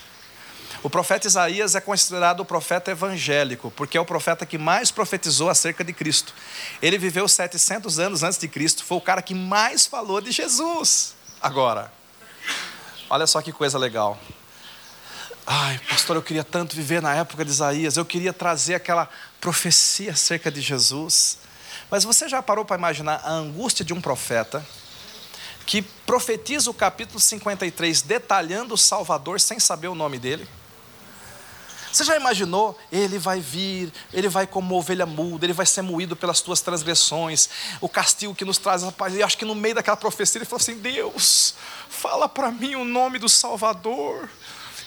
[SPEAKER 1] O profeta Isaías é considerado o profeta evangélico, porque é o profeta que mais profetizou acerca de Cristo. Ele viveu 700 anos antes de Cristo, foi o cara que mais falou de Jesus. Agora, Olha só que coisa legal. Ai, pastor, eu queria tanto viver na época de Isaías, eu queria trazer aquela profecia acerca de Jesus. Mas você já parou para imaginar a angústia de um profeta que profetiza o capítulo 53 detalhando o Salvador sem saber o nome dele? Você já imaginou? Ele vai vir, ele vai como ovelha muda, ele vai ser moído pelas tuas transgressões, o castigo que nos traz a paz. E acho que no meio daquela profecia ele falou assim: Deus, fala para mim o nome do Salvador.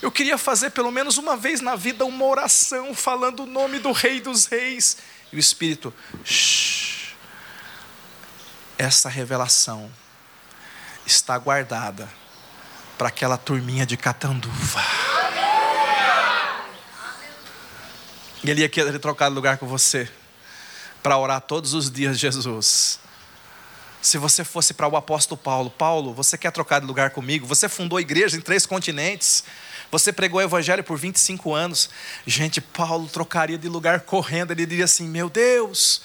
[SPEAKER 1] Eu queria fazer pelo menos uma vez na vida uma oração falando o nome do Rei dos Reis. E o Espírito, shh, essa revelação está guardada para aquela turminha de Catanduva. E ele ia querer trocar de lugar com você para orar todos os dias, Jesus. Se você fosse para o apóstolo Paulo, Paulo, você quer trocar de lugar comigo? Você fundou igreja em três continentes. Você pregou o evangelho por 25 anos. Gente, Paulo trocaria de lugar correndo. Ele diria assim: Meu Deus,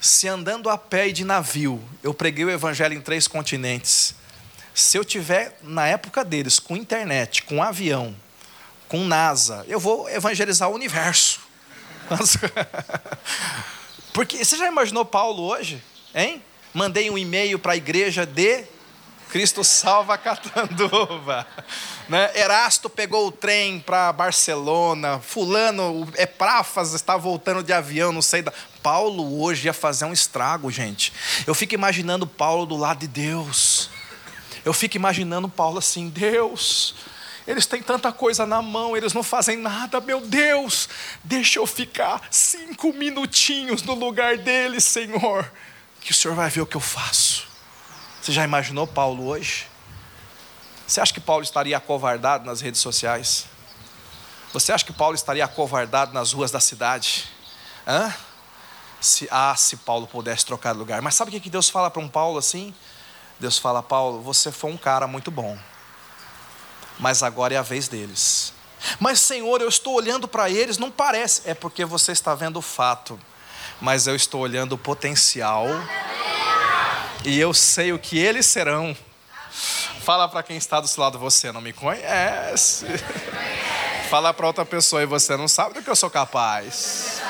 [SPEAKER 1] se andando a pé e de navio, eu preguei o evangelho em três continentes. Se eu tiver na época deles com internet, com avião, com NASA. Eu vou evangelizar o universo. Porque você já imaginou Paulo hoje? Hein? Mandei um e-mail para a igreja de Cristo Salva Catanduva. Né? Erasto pegou o trem para Barcelona. Fulano, Epráfas está voltando de avião, não sei. Da... Paulo hoje ia fazer um estrago, gente. Eu fico imaginando Paulo do lado de Deus. Eu fico imaginando Paulo assim: Deus, eles têm tanta coisa na mão, eles não fazem nada. Meu Deus, deixa eu ficar cinco minutinhos no lugar deles, Senhor, que o Senhor vai ver o que eu faço. Você já imaginou Paulo hoje? Você acha que Paulo estaria acovardado nas redes sociais? Você acha que Paulo estaria acovardado nas ruas da cidade? Hã? Se, ah, se Paulo pudesse trocar de lugar. Mas sabe o que Deus fala para um Paulo assim? Deus fala, Paulo, você foi um cara muito bom mas agora é a vez deles. Mas, Senhor, eu estou olhando para eles, não parece. É porque você está vendo o fato, mas eu estou olhando o potencial. E eu sei o que eles serão. Fala para quem está do seu lado, você não me conhece. Fala para outra pessoa e você não sabe do que eu sou capaz.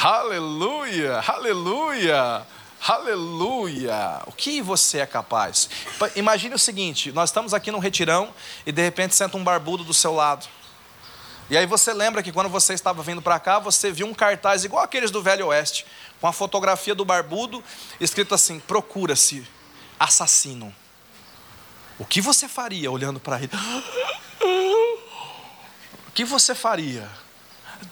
[SPEAKER 1] aleluia, aleluia. Aleluia! O que você é capaz? Imagine o seguinte: nós estamos aqui num retirão e de repente senta um barbudo do seu lado. E aí você lembra que quando você estava vindo para cá, você viu um cartaz igual aqueles do Velho Oeste, com a fotografia do barbudo, escrito assim: procura-se assassino. O que você faria olhando para ele? O que você faria?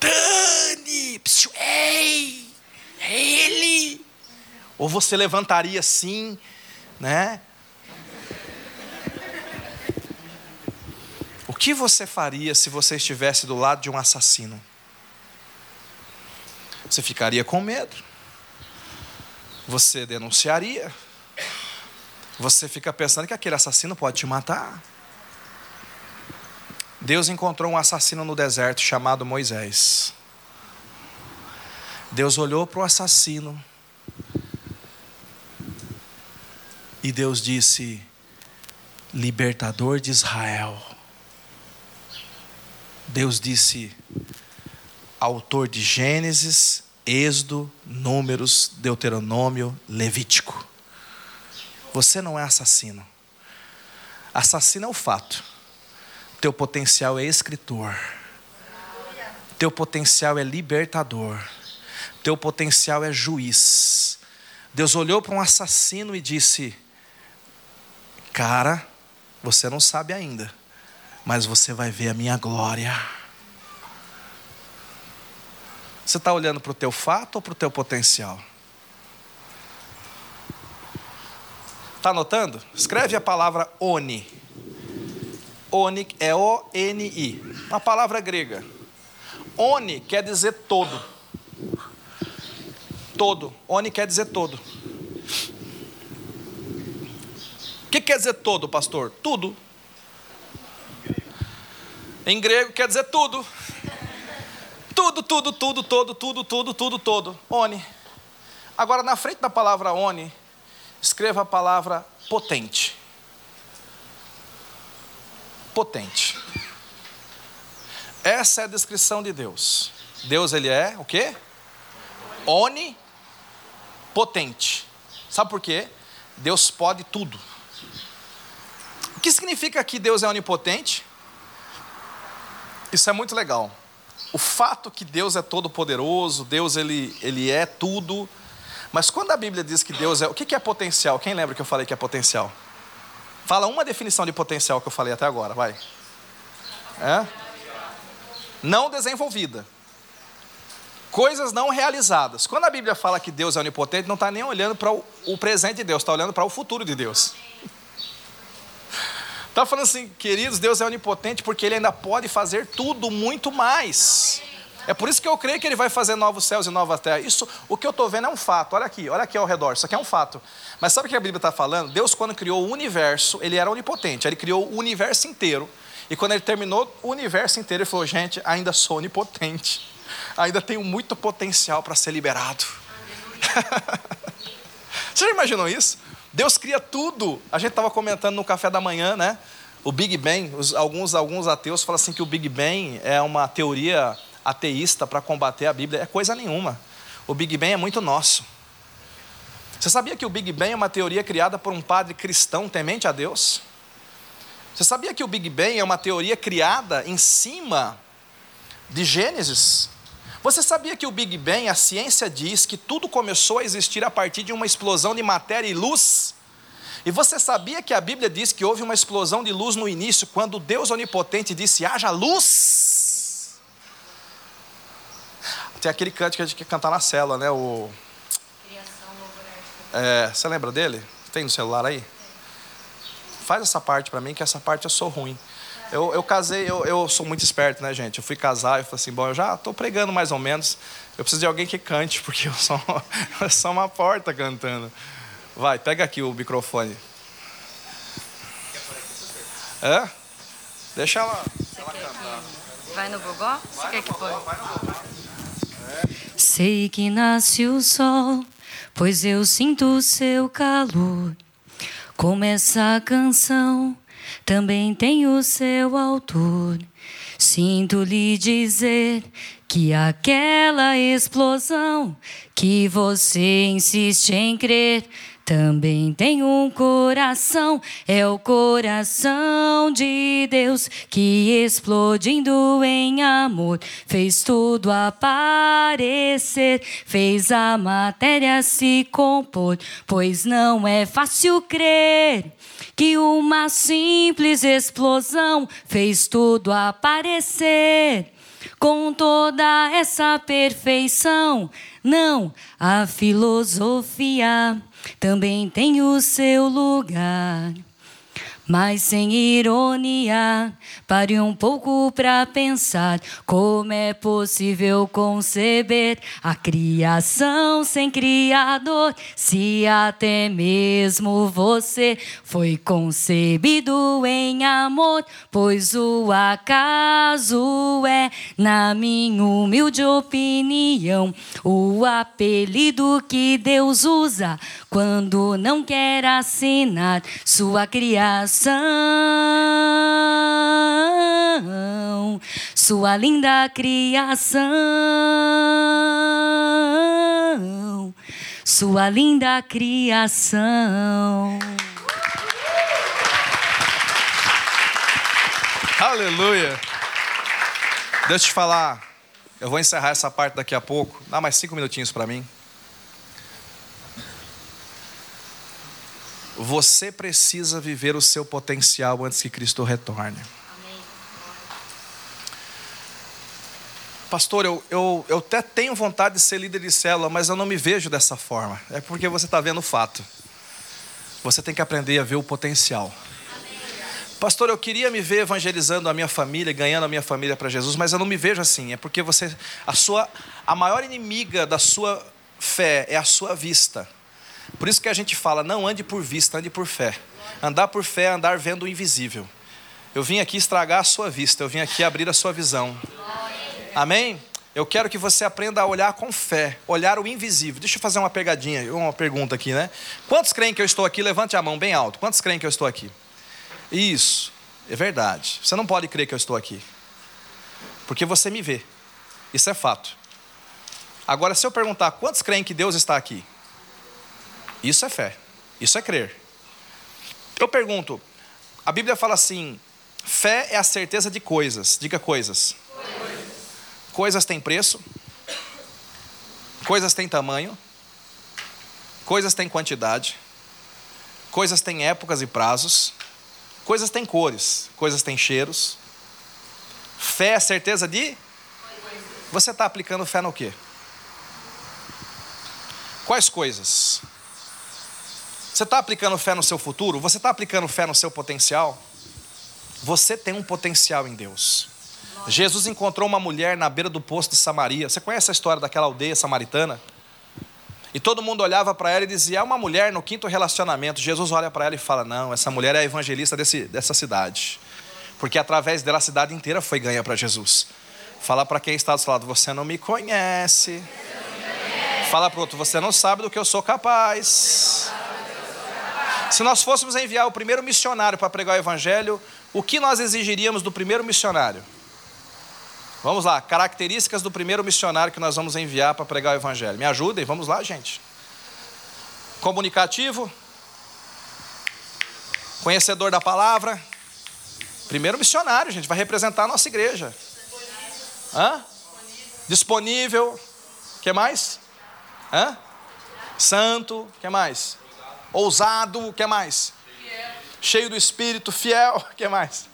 [SPEAKER 1] Dani! Psiu, ei! É ele! Ou você levantaria assim, né? O que você faria se você estivesse do lado de um assassino? Você ficaria com medo. Você denunciaria. Você fica pensando que aquele assassino pode te matar. Deus encontrou um assassino no deserto chamado Moisés. Deus olhou para o assassino E Deus disse: Libertador de Israel. Deus disse: Autor de Gênesis, Êxodo, Números, Deuteronômio, Levítico. Você não é assassino. Assassino é o fato. Teu potencial é escritor. Teu potencial é libertador. Teu potencial é juiz. Deus olhou para um assassino e disse: Cara, você não sabe ainda, mas você vai ver a minha glória. Você está olhando para o teu fato ou para o teu potencial? Está anotando? Escreve a palavra oni. Oni é O-N-I. Uma palavra grega. Oni quer dizer todo. Todo. Oni quer dizer todo. O que quer dizer todo, pastor? Tudo. Em grego quer dizer tudo. Tudo, tudo, tudo, todo, tudo, tudo, tudo, todo. Oni. Agora, na frente da palavra oni, escreva a palavra potente. Potente. Essa é a descrição de Deus. Deus, ele é o quê? Onipotente. Sabe por quê? Deus pode tudo. O que significa que Deus é onipotente? Isso é muito legal. O fato que Deus é todo poderoso, Deus ele, ele é tudo. Mas quando a Bíblia diz que Deus é. O que é potencial? Quem lembra que eu falei que é potencial? Fala uma definição de potencial que eu falei até agora, vai. É? Não desenvolvida. Coisas não realizadas. Quando a Bíblia fala que Deus é onipotente, não está nem olhando para o, presente de Deus, está olhando para o futuro de Deus. Está falando assim, queridos, Deus é onipotente porque Ele ainda pode fazer tudo muito mais. É por isso que eu creio que Ele vai fazer novos céus e nova terra. Isso, o que eu estou vendo é um fato. Olha aqui, olha aqui ao redor. Isso aqui é um fato. Mas sabe o que a Bíblia está falando? Deus, quando criou o universo, Ele era onipotente. Ele criou o universo inteiro. E quando Ele terminou o universo inteiro, Ele falou: gente, ainda sou onipotente. Ainda tenho muito potencial para ser liberado. Você já imaginou isso? Deus cria tudo. A gente estava comentando no café da manhã, né? O Big Bang, os, alguns, alguns ateus falam assim que o Big Bang é uma teoria ateísta para combater a Bíblia. É coisa nenhuma. O Big Bang é muito nosso. Você sabia que o Big Bang é uma teoria criada por um padre cristão temente a Deus? Você sabia que o Big Bang é uma teoria criada em cima de Gênesis? Você sabia que o Big Bang, a ciência diz que tudo começou a existir a partir de uma explosão de matéria e luz? E você sabia que a Bíblia diz que houve uma explosão de luz no início, quando Deus onipotente disse: haja luz? Tem aquele canto que a gente quer cantar na cela, né? O... É, você lembra dele? Tem no celular aí? Faz essa parte para mim, que essa parte eu sou ruim. Eu, eu casei, eu, eu sou muito esperto, né, gente? Eu fui casar e falei assim: bom, eu já estou pregando mais ou menos. Eu preciso de alguém que cante, porque eu sou, eu sou uma porta cantando. Vai, pega aqui o microfone. É? Deixa ela, ela
[SPEAKER 2] Vai no gogó? Você quer que põe? Sei que nasce o sol, pois eu sinto o seu calor. Como essa canção também tem o seu autor. Sinto lhe dizer que aquela explosão que você insiste em crer também tem um coração, é o coração de Deus que explodindo em amor fez tudo aparecer, fez a matéria se compor, pois não é fácil crer que uma simples explosão fez tudo aparecer com toda essa perfeição. Não, a filosofia também tem o seu lugar. Mas sem ironia, pare um pouco para pensar como é possível conceber a criação sem criador, se até mesmo você foi concebido em amor, pois o acaso é, na minha humilde opinião, o apelido que Deus usa quando não quer assinar sua criação sua linda criação, sua linda criação.
[SPEAKER 1] Aleluia. Deixa eu te falar, eu vou encerrar essa parte daqui a pouco. Dá mais cinco minutinhos para mim. Você precisa viver o seu potencial antes que Cristo retorne. Pastor, eu, eu, eu até tenho vontade de ser líder de célula, mas eu não me vejo dessa forma. É porque você está vendo o fato. Você tem que aprender a ver o potencial. Pastor, eu queria me ver evangelizando a minha família, ganhando a minha família para Jesus, mas eu não me vejo assim. É porque você, a sua, a maior inimiga da sua fé é a sua vista. Por isso que a gente fala, não ande por vista, ande por fé. Andar por fé é andar vendo o invisível. Eu vim aqui estragar a sua vista, eu vim aqui abrir a sua visão. Amém? Eu quero que você aprenda a olhar com fé, olhar o invisível. Deixa eu fazer uma pegadinha, uma pergunta aqui, né? Quantos creem que eu estou aqui? Levante a mão bem alto. Quantos creem que eu estou aqui? Isso, é verdade. Você não pode crer que eu estou aqui, porque você me vê. Isso é fato. Agora, se eu perguntar, quantos creem que Deus está aqui? Isso é fé. Isso é crer. Eu pergunto, a Bíblia fala assim: fé é a certeza de coisas. Diga coisas. Coisas, coisas têm preço. Coisas têm tamanho. Coisas têm quantidade. Coisas têm épocas e prazos. Coisas têm cores. Coisas têm cheiros. Fé é a certeza de. Você está aplicando fé no quê? Quais coisas? Você está aplicando fé no seu futuro? Você está aplicando fé no seu potencial? Você tem um potencial em Deus. Jesus encontrou uma mulher na beira do poço de Samaria. Você conhece a história daquela aldeia samaritana? E todo mundo olhava para ela e dizia: é uma mulher no quinto relacionamento. Jesus olha para ela e fala: Não, essa mulher é a evangelista desse, dessa cidade. Porque através dela a cidade inteira foi ganha para Jesus. Fala para quem está do seu lado: Você não me conhece. Fala para outro: Você não sabe do que eu sou capaz. Se nós fôssemos enviar o primeiro missionário para pregar o evangelho, o que nós exigiríamos do primeiro missionário? Vamos lá, características do primeiro missionário que nós vamos enviar para pregar o evangelho. Me ajudem, vamos lá, gente. Comunicativo, conhecedor da palavra. Primeiro missionário, gente, vai representar a nossa igreja. Hã? Disponível. Que mais? Hã? Santo. Que mais? Ousado, o que mais? Fiel. Cheio do Espírito, fiel, o que mais?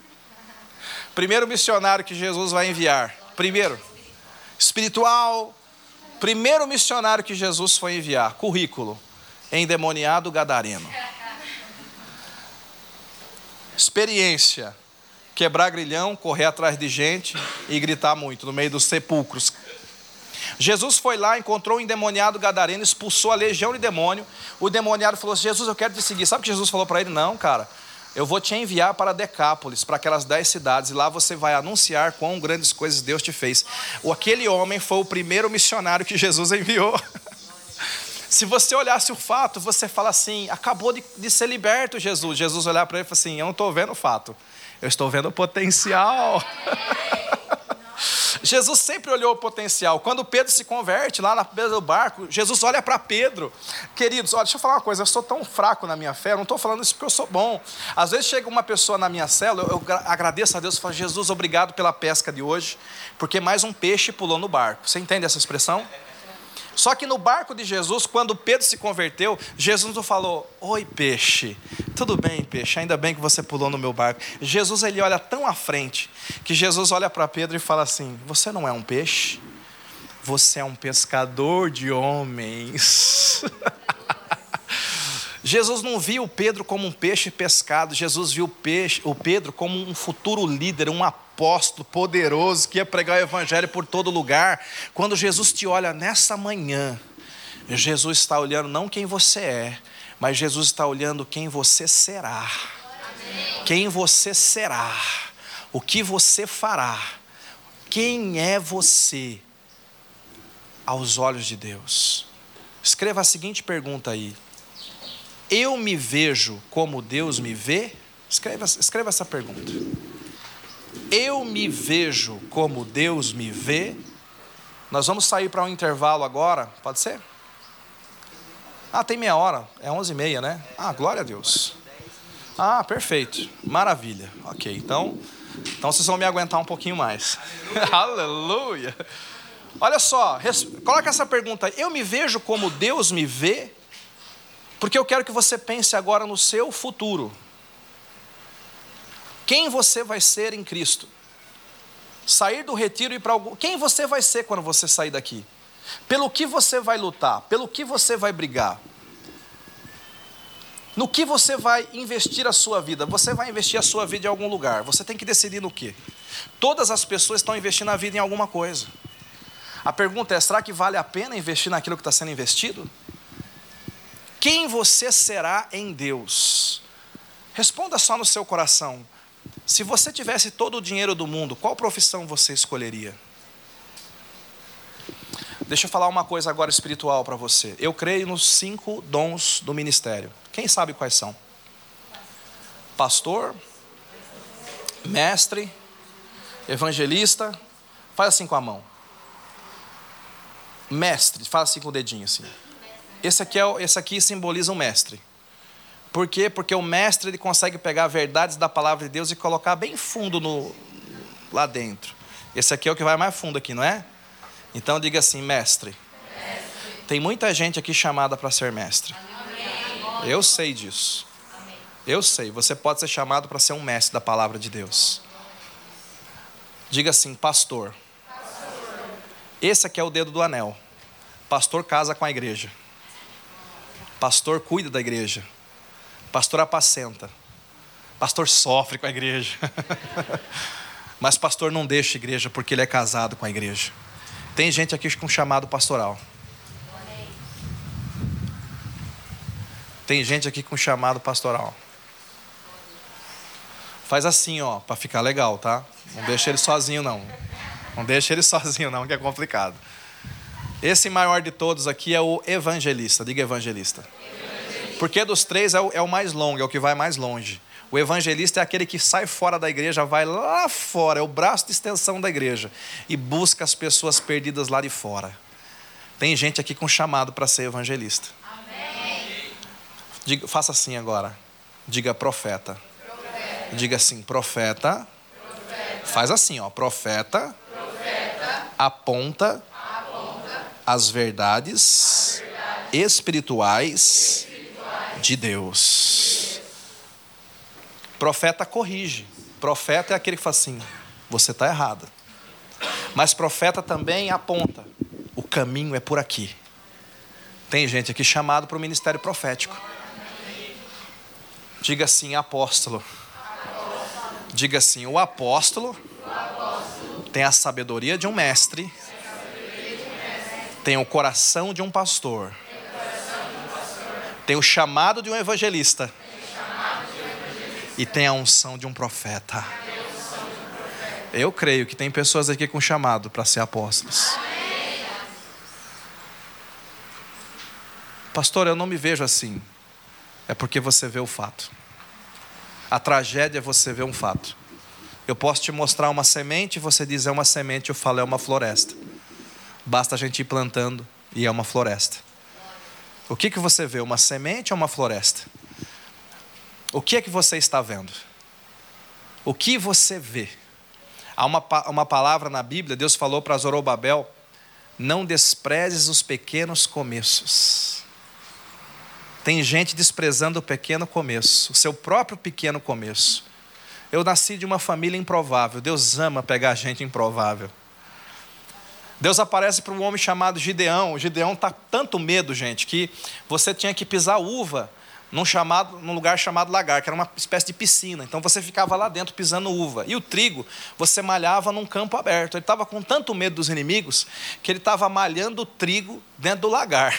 [SPEAKER 1] Primeiro missionário que Jesus vai enviar. Primeiro, espiritual. Primeiro missionário que Jesus foi enviar. Currículo: endemoniado gadareno. Experiência: quebrar grilhão, correr atrás de gente e gritar muito no meio dos sepulcros. Jesus foi lá, encontrou um endemoniado gadareno, expulsou a legião de demônio. O demoniado falou assim: Jesus, eu quero te seguir. Sabe o que Jesus falou para ele? Não, cara. eu vou te enviar para Decápolis, para aquelas dez cidades, e lá você vai anunciar quão grandes coisas Deus te fez. O aquele homem foi o primeiro missionário que Jesus enviou. Se você olhasse o fato, você fala assim: acabou de, de ser liberto Jesus. Jesus olhar para ele e falar assim: eu não estou vendo o fato, eu estou vendo o potencial. Jesus sempre olhou o potencial. Quando Pedro se converte lá na beira do barco, Jesus olha para Pedro. Queridos, olha, deixa eu falar uma coisa. Eu sou tão fraco na minha fé, eu não estou falando isso porque eu sou bom. Às vezes chega uma pessoa na minha célula, eu, eu agradeço a Deus e falo, Jesus, obrigado pela pesca de hoje, porque mais um peixe pulou no barco. Você entende essa expressão? Só que no barco de Jesus, quando Pedro se converteu, Jesus não falou: Oi, peixe, tudo bem, peixe, ainda bem que você pulou no meu barco. Jesus ele olha tão à frente que Jesus olha para Pedro e fala assim: Você não é um peixe, você é um pescador de homens. Jesus não viu Pedro como um peixe pescado, Jesus viu o, Pedro como um futuro líder, um apóstolo poderoso que ia pregar o evangelho por todo lugar. Quando Jesus te olha nessa manhã, Jesus está olhando não quem você é, mas Jesus está olhando quem você será. Quem você será, o que você fará, quem é você aos olhos de Deus. Escreva a seguinte pergunta aí: eu me vejo como Deus me vê? Escreva, escreva essa pergunta. Eu me vejo como Deus me vê? Nós vamos sair para um intervalo agora, pode ser? Ah, tem meia hora, é onze e meia, né? Ah, glória a Deus. Ah, perfeito, maravilha. Ok, então, então vocês vão me aguentar um pouquinho mais. Aleluia. Olha só, coloca essa pergunta: eu me vejo como Deus me vê? Porque eu quero que você pense agora no seu futuro. Quem você vai ser em Cristo? Sair do retiro e para algum. Quem você vai ser quando você sair daqui? Pelo que você vai lutar? Pelo que você vai brigar? No que você vai investir a sua vida? Você vai investir a sua vida em algum lugar. Você tem que decidir no que. Todas as pessoas estão investindo a vida em alguma coisa. A pergunta é: será que vale a pena investir naquilo que está sendo investido? Quem você será em Deus? Responda só no seu coração. Se você tivesse todo o dinheiro do mundo, qual profissão você escolheria? Deixa eu falar uma coisa agora espiritual para você. Eu creio nos cinco dons do ministério. Quem sabe quais são? Pastor, mestre, evangelista. Faz assim com a mão. Mestre, faz assim com o dedinho assim. Esse aqui, é, esse aqui simboliza o mestre. Por quê? Porque o mestre ele consegue pegar verdades da palavra de Deus e colocar bem fundo no, lá dentro. Esse aqui é o que vai mais fundo aqui, não é? Então diga assim, mestre. mestre. Tem muita gente aqui chamada para ser mestre. Amém. Eu sei disso. Amém. Eu sei. Você pode ser chamado para ser um mestre da palavra de Deus. Diga assim, pastor. pastor. Esse aqui é o dedo do anel. Pastor casa com a igreja. Pastor cuida da igreja. Pastor apacenta. Pastor sofre com a igreja. Mas pastor não deixa a igreja porque ele é casado com a igreja. Tem gente aqui com chamado pastoral. Tem gente aqui com chamado pastoral. Faz assim, ó, para ficar legal, tá? Não deixa ele sozinho não. Não deixa ele sozinho não, que é complicado. Esse maior de todos aqui é o evangelista. Diga evangelista. evangelista. Porque dos três é o, é o mais longo, é o que vai mais longe. O evangelista é aquele que sai fora da igreja, vai lá fora, é o braço de extensão da igreja e busca as pessoas perdidas lá de fora. Tem gente aqui com chamado para ser evangelista. Diga, faça assim agora. Diga profeta. profeta. Diga assim, profeta. profeta. Faz assim, ó, profeta. profeta. Aponta as verdades espirituais de Deus. Profeta corrige. Profeta é aquele que fala assim: você está errado. Mas profeta também aponta: o caminho é por aqui. Tem gente aqui chamado para o ministério profético. Diga assim, apóstolo. Diga assim, o apóstolo tem a sabedoria de um mestre tem o coração de um pastor. Tem o chamado de um evangelista. e tem a unção de um profeta. Eu creio que tem pessoas aqui com chamado para ser apóstolos. Pastor, eu não me vejo assim. É porque você vê o fato. A tragédia é você ver um fato. Eu posso te mostrar uma semente, você diz é uma semente, eu falo é uma floresta. Basta a gente ir plantando e é uma floresta. O que, que você vê? Uma semente ou uma floresta? O que é que você está vendo? O que você vê? Há uma, uma palavra na Bíblia, Deus falou para Zorobabel: não desprezes os pequenos começos. Tem gente desprezando o pequeno começo, o seu próprio pequeno começo. Eu nasci de uma família improvável. Deus ama pegar gente improvável. Deus aparece para um homem chamado Gideão. O Gideão está tanto medo, gente, que você tinha que pisar uva num, chamado, num lugar chamado lagar, que era uma espécie de piscina. Então você ficava lá dentro pisando uva. E o trigo você malhava num campo aberto. Ele estava com tanto medo dos inimigos que ele estava malhando o trigo dentro do lagar.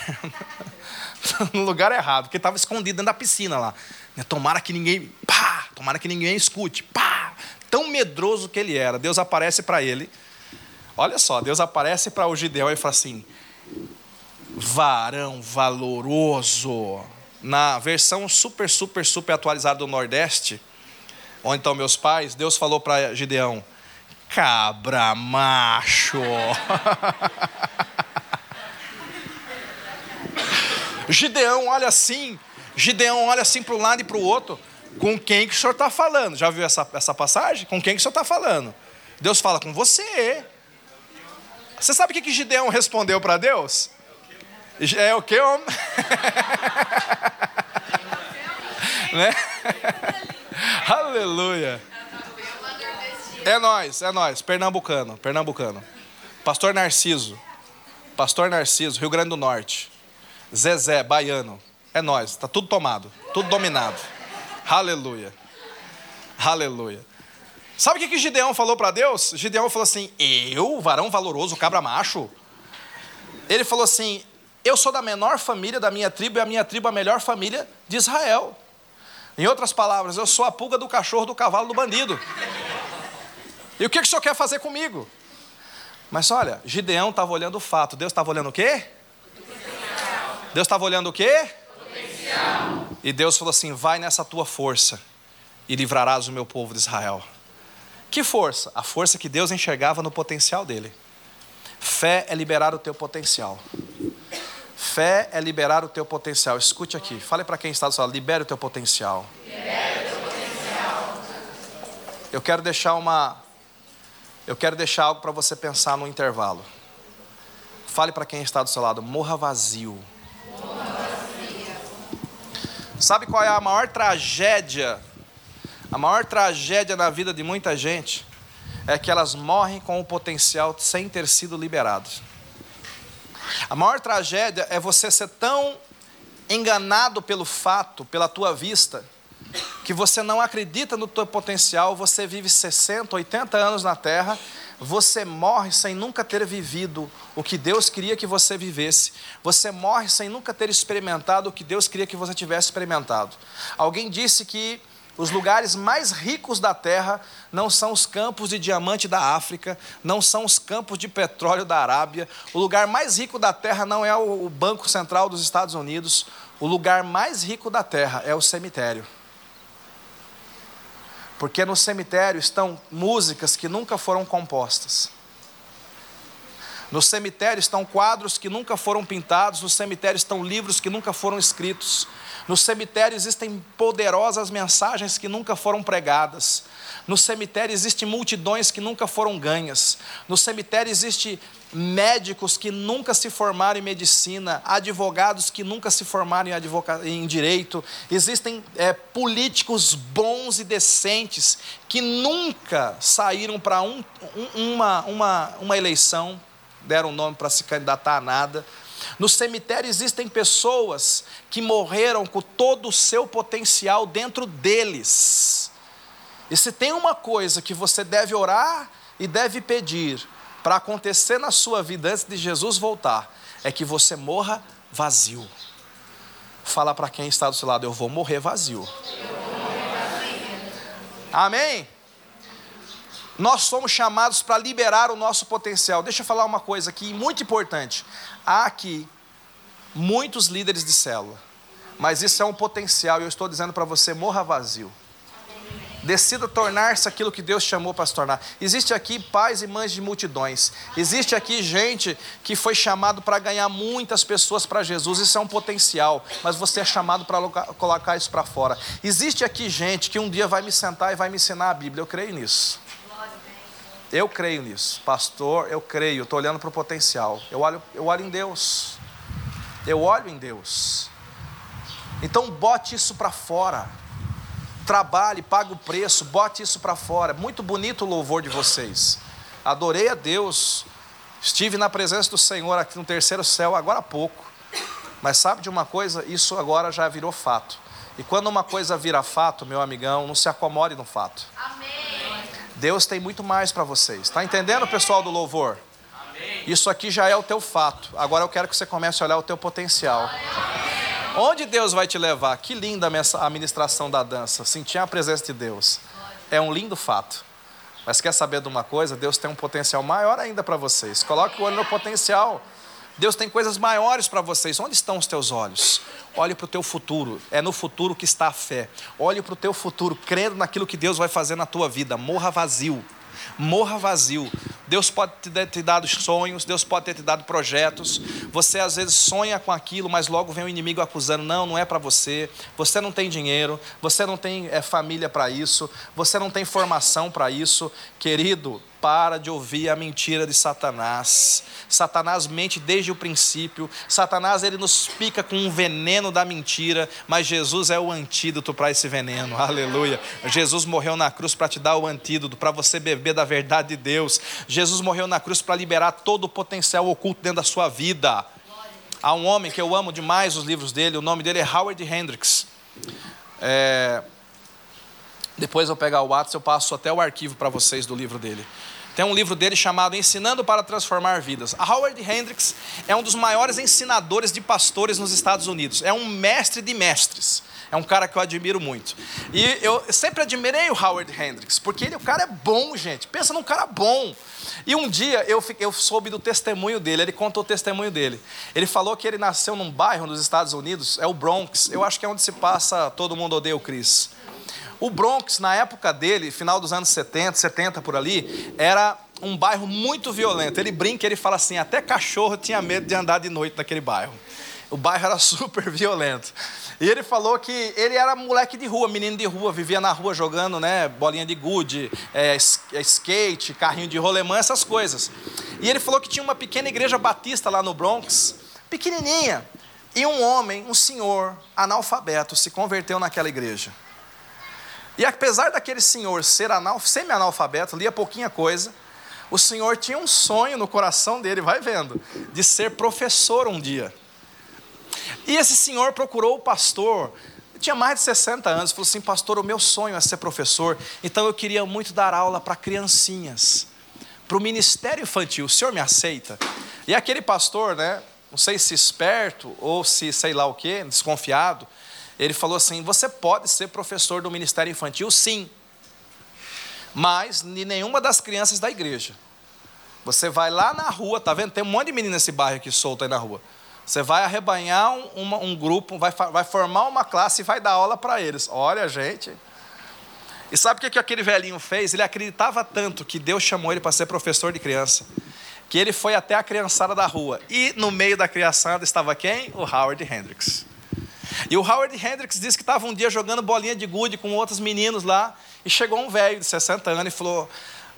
[SPEAKER 1] no lugar errado, porque estava escondido dentro da piscina lá. Tomara que ninguém, pá, tomara que ninguém escute, pá. Tão medroso que ele era. Deus aparece para ele. Olha só, Deus aparece para o Gideão e fala assim: varão valoroso. Na versão super, super, super atualizada do Nordeste, onde estão meus pais, Deus falou para Gideão: cabra macho. Gideão olha assim, Gideão olha assim para um lado e para o outro. Com quem que o senhor está falando? Já viu essa, essa passagem? Com quem que o senhor está falando? Deus fala com você. Você sabe o que, que Gideão respondeu para Deus? É o que, homem? né? Aleluia. É nós, é nós, pernambucano, pernambucano. Pastor Narciso, Pastor Narciso, Rio Grande do Norte. Zezé, baiano. É nós, está tudo tomado, tudo dominado. Aleluia. Aleluia. Sabe o que, que Gideão falou para Deus? Gideão falou assim: Eu, varão valoroso, cabra macho. Ele falou assim: Eu sou da menor família da minha tribo e a minha tribo é a melhor família de Israel. Em outras palavras, eu sou a pulga do cachorro, do cavalo, do bandido. E o que, que o senhor quer fazer comigo? Mas olha, Gideão estava olhando o fato, Deus estava olhando o quê? Deus estava olhando o quê? Potencial. E Deus falou assim: vai nessa tua força e livrarás o meu povo de Israel. Que força? A força que Deus enxergava no potencial dele. Fé é liberar o teu potencial. Fé é liberar o teu potencial. Escute aqui, fale para quem está do seu lado, libere o teu potencial. Libere o teu potencial. Eu quero deixar uma eu quero deixar algo para você pensar no intervalo. Fale para quem está do seu lado, morra vazio. Sabe qual é a maior tragédia? A maior tragédia na vida de muita gente é que elas morrem com o potencial sem ter sido liberados. A maior tragédia é você ser tão enganado pelo fato, pela tua vista, que você não acredita no teu potencial, você vive 60, 80 anos na terra você morre sem nunca ter vivido o que Deus queria que você vivesse. Você morre sem nunca ter experimentado o que Deus queria que você tivesse experimentado. Alguém disse que os lugares mais ricos da terra não são os campos de diamante da África, não são os campos de petróleo da Arábia. O lugar mais rico da terra não é o Banco Central dos Estados Unidos. O lugar mais rico da terra é o cemitério. Porque no cemitério estão músicas que nunca foram compostas. No cemitério estão quadros que nunca foram pintados, no cemitério estão livros que nunca foram escritos. No cemitério existem poderosas mensagens que nunca foram pregadas. No cemitério existem multidões que nunca foram ganhas. No cemitério existem médicos que nunca se formaram em medicina, advogados que nunca se formaram em, em direito, existem é, políticos bons e decentes que nunca saíram para um, um, uma, uma, uma eleição, deram nome para se candidatar a nada. No cemitério existem pessoas que morreram com todo o seu potencial dentro deles. E se tem uma coisa que você deve orar e deve pedir, para acontecer na sua vida antes de Jesus voltar é que você morra vazio. Fala para quem está do seu lado, eu vou morrer vazio. Amém? Nós somos chamados para liberar o nosso potencial. Deixa eu falar uma coisa aqui muito importante. Há aqui muitos líderes de célula, mas isso é um potencial, e eu estou dizendo para você: morra vazio. Decida tornar-se aquilo que Deus chamou para se tornar. Existe aqui pais e mães de multidões. Existe aqui gente que foi chamado para ganhar muitas pessoas para Jesus. Isso é um potencial, mas você é chamado para colocar isso para fora. Existe aqui gente que um dia vai me sentar e vai me ensinar a Bíblia. Eu creio nisso. Eu creio nisso. Pastor, eu creio. Estou olhando para o potencial. Eu olho, eu olho em Deus. Eu olho em Deus. Então bote isso para fora. Trabalhe, pague o preço, bote isso para fora. Muito bonito o louvor de vocês. Adorei a Deus. Estive na presença do Senhor aqui no terceiro céu agora há pouco. Mas sabe de uma coisa? Isso agora já virou fato. E quando uma coisa vira fato, meu amigão, não se acomode no fato. Amém. Deus tem muito mais para vocês. Está entendendo, pessoal do louvor? Amém. Isso aqui já é o teu fato. Agora eu quero que você comece a olhar o teu potencial. Amém. Onde Deus vai te levar? Que linda a ministração da dança. Sentir a presença de Deus. É um lindo fato. Mas quer saber de uma coisa? Deus tem um potencial maior ainda para vocês. Coloque o olho no potencial. Deus tem coisas maiores para vocês. Onde estão os teus olhos? Olhe para o teu futuro. É no futuro que está a fé. Olhe para o teu futuro, crendo naquilo que Deus vai fazer na tua vida. Morra vazio morra vazio. Deus pode ter te dado sonhos, Deus pode ter te dado projetos. Você às vezes sonha com aquilo, mas logo vem o inimigo acusando: não, não é para você. Você não tem dinheiro, você não tem é, família para isso, você não tem formação para isso. Querido, para de ouvir a mentira de Satanás. Satanás mente desde o princípio. Satanás ele nos pica com um veneno da mentira, mas Jesus é o antídoto para esse veneno. Aleluia. Jesus morreu na cruz para te dar o antídoto, para você beber da verdade de Deus. Jesus morreu na cruz para liberar todo o potencial oculto dentro da sua vida. Há um homem que eu amo demais os livros dele, o nome dele é Howard Hendricks. É... Depois eu pegar o WhatsApp, eu passo até o arquivo para vocês do livro dele. Tem um livro dele chamado Ensinando para Transformar Vidas. A Howard Hendricks é um dos maiores ensinadores de pastores nos Estados Unidos. É um mestre de mestres. É um cara que eu admiro muito. E eu sempre admirei o Howard Hendricks, porque ele, o cara é bom, gente. Pensa num cara bom. E um dia eu, eu soube do testemunho dele, ele contou o testemunho dele. Ele falou que ele nasceu num bairro nos Estados Unidos, é o Bronx, eu acho que é onde se passa Todo Mundo Odeia o Chris. O Bronx, na época dele, final dos anos 70, 70 por ali, era um bairro muito violento. Ele brinca, ele fala assim: até cachorro tinha medo de andar de noite naquele bairro. O bairro era super violento. E ele falou que ele era moleque de rua, menino de rua, vivia na rua jogando né, bolinha de gude, é, é, skate, carrinho de rolemã, essas coisas. E ele falou que tinha uma pequena igreja batista lá no Bronx, pequenininha. E um homem, um senhor analfabeto, se converteu naquela igreja. E apesar daquele senhor ser semi-analfabeto, lia pouquinha coisa, o senhor tinha um sonho no coração dele, vai vendo, de ser professor um dia. E esse senhor procurou o pastor, tinha mais de 60 anos, falou assim: Pastor, o meu sonho é ser professor, então eu queria muito dar aula para criancinhas, para o ministério infantil, o senhor me aceita? E aquele pastor, né, não sei se esperto ou se sei lá o que, desconfiado, ele falou assim: você pode ser professor do ministério infantil, sim, mas de nenhuma das crianças da igreja. Você vai lá na rua, tá vendo? Tem um monte de menino nesse bairro aqui solto aí na rua. Você vai arrebanhar um, um, um grupo, vai, vai formar uma classe e vai dar aula para eles. Olha, gente. E sabe o que, que aquele velhinho fez? Ele acreditava tanto que Deus chamou ele para ser professor de criança, que ele foi até a criançada da rua. E no meio da criançada estava quem? O Howard Hendricks. E o Howard Hendricks disse que estava um dia jogando bolinha de gude com outros meninos lá, e chegou um velho de 60 anos e falou: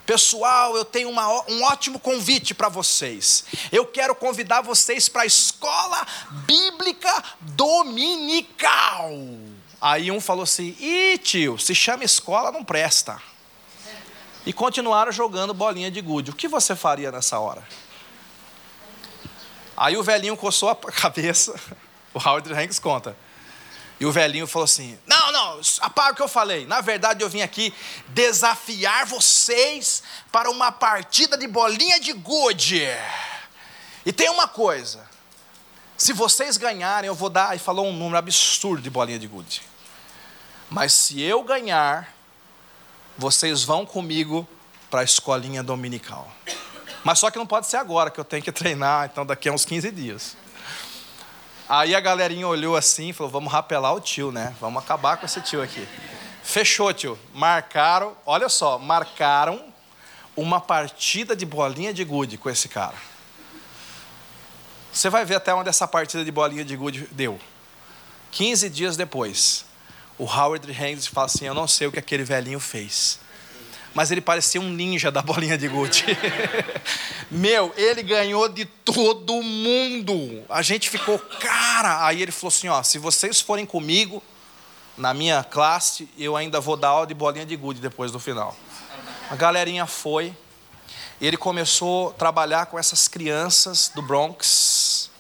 [SPEAKER 1] Pessoal, eu tenho uma, um ótimo convite para vocês. Eu quero convidar vocês para a escola bíblica dominical. Aí um falou assim: Ih, tio, se chama escola, não presta. E continuaram jogando bolinha de gude. O que você faria nessa hora? Aí o velhinho coçou a cabeça. O Howard Hanks conta. E o velhinho falou assim: Não, não, apaga o que eu falei. Na verdade, eu vim aqui desafiar vocês para uma partida de bolinha de gude. E tem uma coisa: se vocês ganharem, eu vou dar. E falou um número absurdo de bolinha de gude. Mas se eu ganhar, vocês vão comigo para a escolinha dominical. Mas só que não pode ser agora, que eu tenho que treinar, então daqui a uns 15 dias. Aí a galerinha olhou assim e falou: vamos rapelar o tio, né? Vamos acabar com esse tio aqui. Fechou, tio. Marcaram, olha só, marcaram uma partida de bolinha de gude com esse cara. Você vai ver até onde essa partida de bolinha de gude deu. 15 dias depois, o Howard Hendricks fala assim: Eu não sei o que aquele velhinho fez. Mas ele parecia um ninja da bolinha de gude. Meu, ele ganhou de todo mundo. A gente ficou, cara. Aí ele falou assim: Ó, se vocês forem comigo na minha classe, eu ainda vou dar aula de bolinha de gude depois do final. A galerinha foi. Ele começou a trabalhar com essas crianças do Bronx.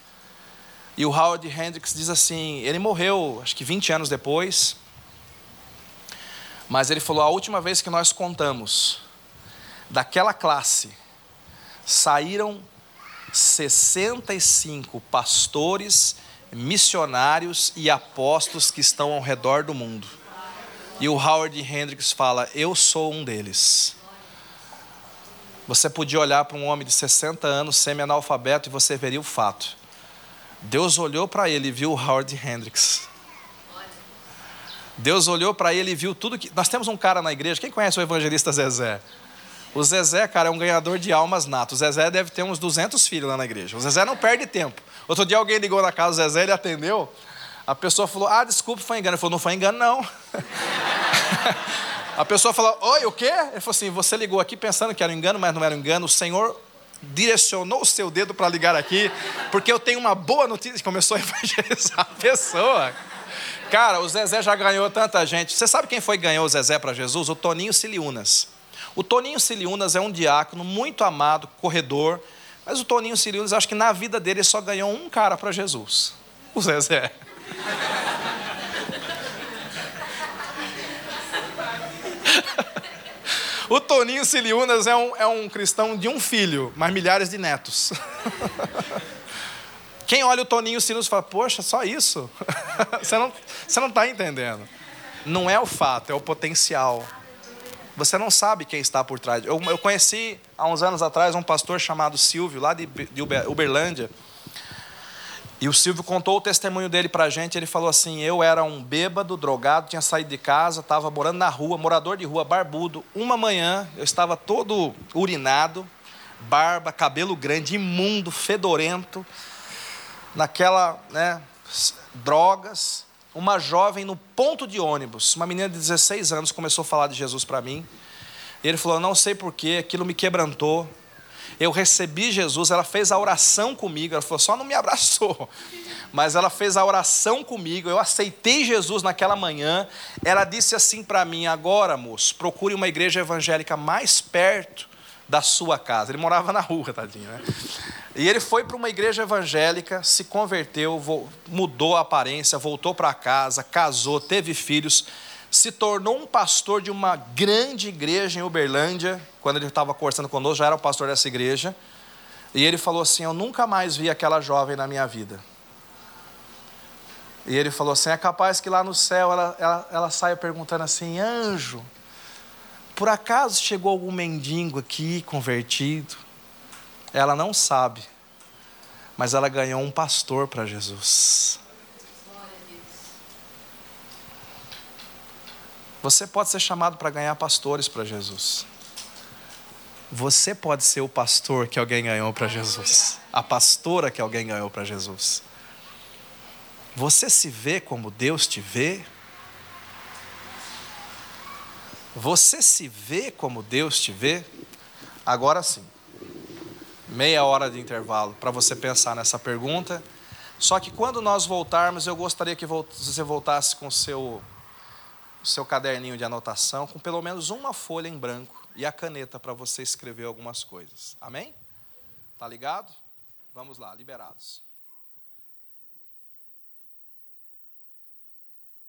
[SPEAKER 1] E o Howard Hendricks diz assim: ele morreu, acho que 20 anos depois. Mas ele falou: a última vez que nós contamos, daquela classe, saíram 65 pastores, missionários e apóstolos que estão ao redor do mundo. E o Howard Hendricks fala: Eu sou um deles. Você podia olhar para um homem de 60 anos, semi-analfabeto, e você veria o fato. Deus olhou para ele e viu o Howard Hendricks. Deus olhou para ele e viu tudo que. Nós temos um cara na igreja, quem conhece o evangelista Zezé? O Zezé, cara, é um ganhador de almas nato. O Zezé deve ter uns 200 filhos lá na igreja. O Zezé não perde tempo. Outro dia alguém ligou na casa do Zezé, ele atendeu. A pessoa falou: Ah, desculpa, foi engano. Ele falou: Não foi engano, não. A pessoa falou: Oi, o quê? Ele falou assim: Você ligou aqui pensando que era um engano, mas não era um engano. O Senhor direcionou o seu dedo para ligar aqui, porque eu tenho uma boa notícia. Começou a evangelizar a pessoa. Cara, o Zezé já ganhou tanta gente. Você sabe quem foi que ganhou o Zezé para Jesus? O Toninho Siliunas. O Toninho Siliunas é um diácono muito amado, corredor. Mas o Toninho Siliunas, acho que na vida dele só ganhou um cara para Jesus: o Zezé. O Toninho Siliunas é um, é um cristão de um filho, mas milhares de netos. Quem olha o Toninho Siliunas fala, poxa, só isso? você não está não tá entendendo. Não é o fato, é o potencial. Você não sabe quem está por trás. Eu, eu conheci há uns anos atrás um pastor chamado Silvio, lá de, de Uberlândia. E o Silvio contou o testemunho dele para a gente. Ele falou assim: Eu era um bêbado, drogado, tinha saído de casa, estava morando na rua, morador de rua, barbudo. Uma manhã eu estava todo urinado, barba, cabelo grande, imundo, fedorento, naquela, né, drogas. Uma jovem no ponto de ônibus, uma menina de 16 anos, começou a falar de Jesus para mim. Ele falou: Não sei porquê, aquilo me quebrantou eu recebi Jesus, ela fez a oração comigo, ela falou, só não me abraçou, mas ela fez a oração comigo, eu aceitei Jesus naquela manhã. Ela disse assim para mim: agora, moço, procure uma igreja evangélica mais perto da sua casa. Ele morava na rua, tadinho, né? E ele foi para uma igreja evangélica, se converteu, mudou a aparência, voltou para casa, casou, teve filhos se tornou um pastor de uma grande igreja em Uberlândia. Quando ele estava conversando conosco, já era o pastor dessa igreja. E ele falou assim: Eu nunca mais vi aquela jovem na minha vida. E ele falou assim: É capaz que lá no céu ela, ela, ela saia perguntando assim: Anjo, por acaso chegou algum mendigo aqui convertido? Ela não sabe, mas ela ganhou um pastor para Jesus. Você pode ser chamado para ganhar pastores para Jesus. Você pode ser o pastor que alguém ganhou para Jesus. A pastora que alguém ganhou para Jesus. Você se vê como Deus te vê? Você se vê como Deus te vê? Agora sim. Meia hora de intervalo para você pensar nessa pergunta. Só que quando nós voltarmos, eu gostaria que você voltasse com o seu seu caderninho de anotação com pelo menos uma folha em branco e a caneta para você escrever algumas coisas. Amém? Tá ligado? Vamos lá, liberados.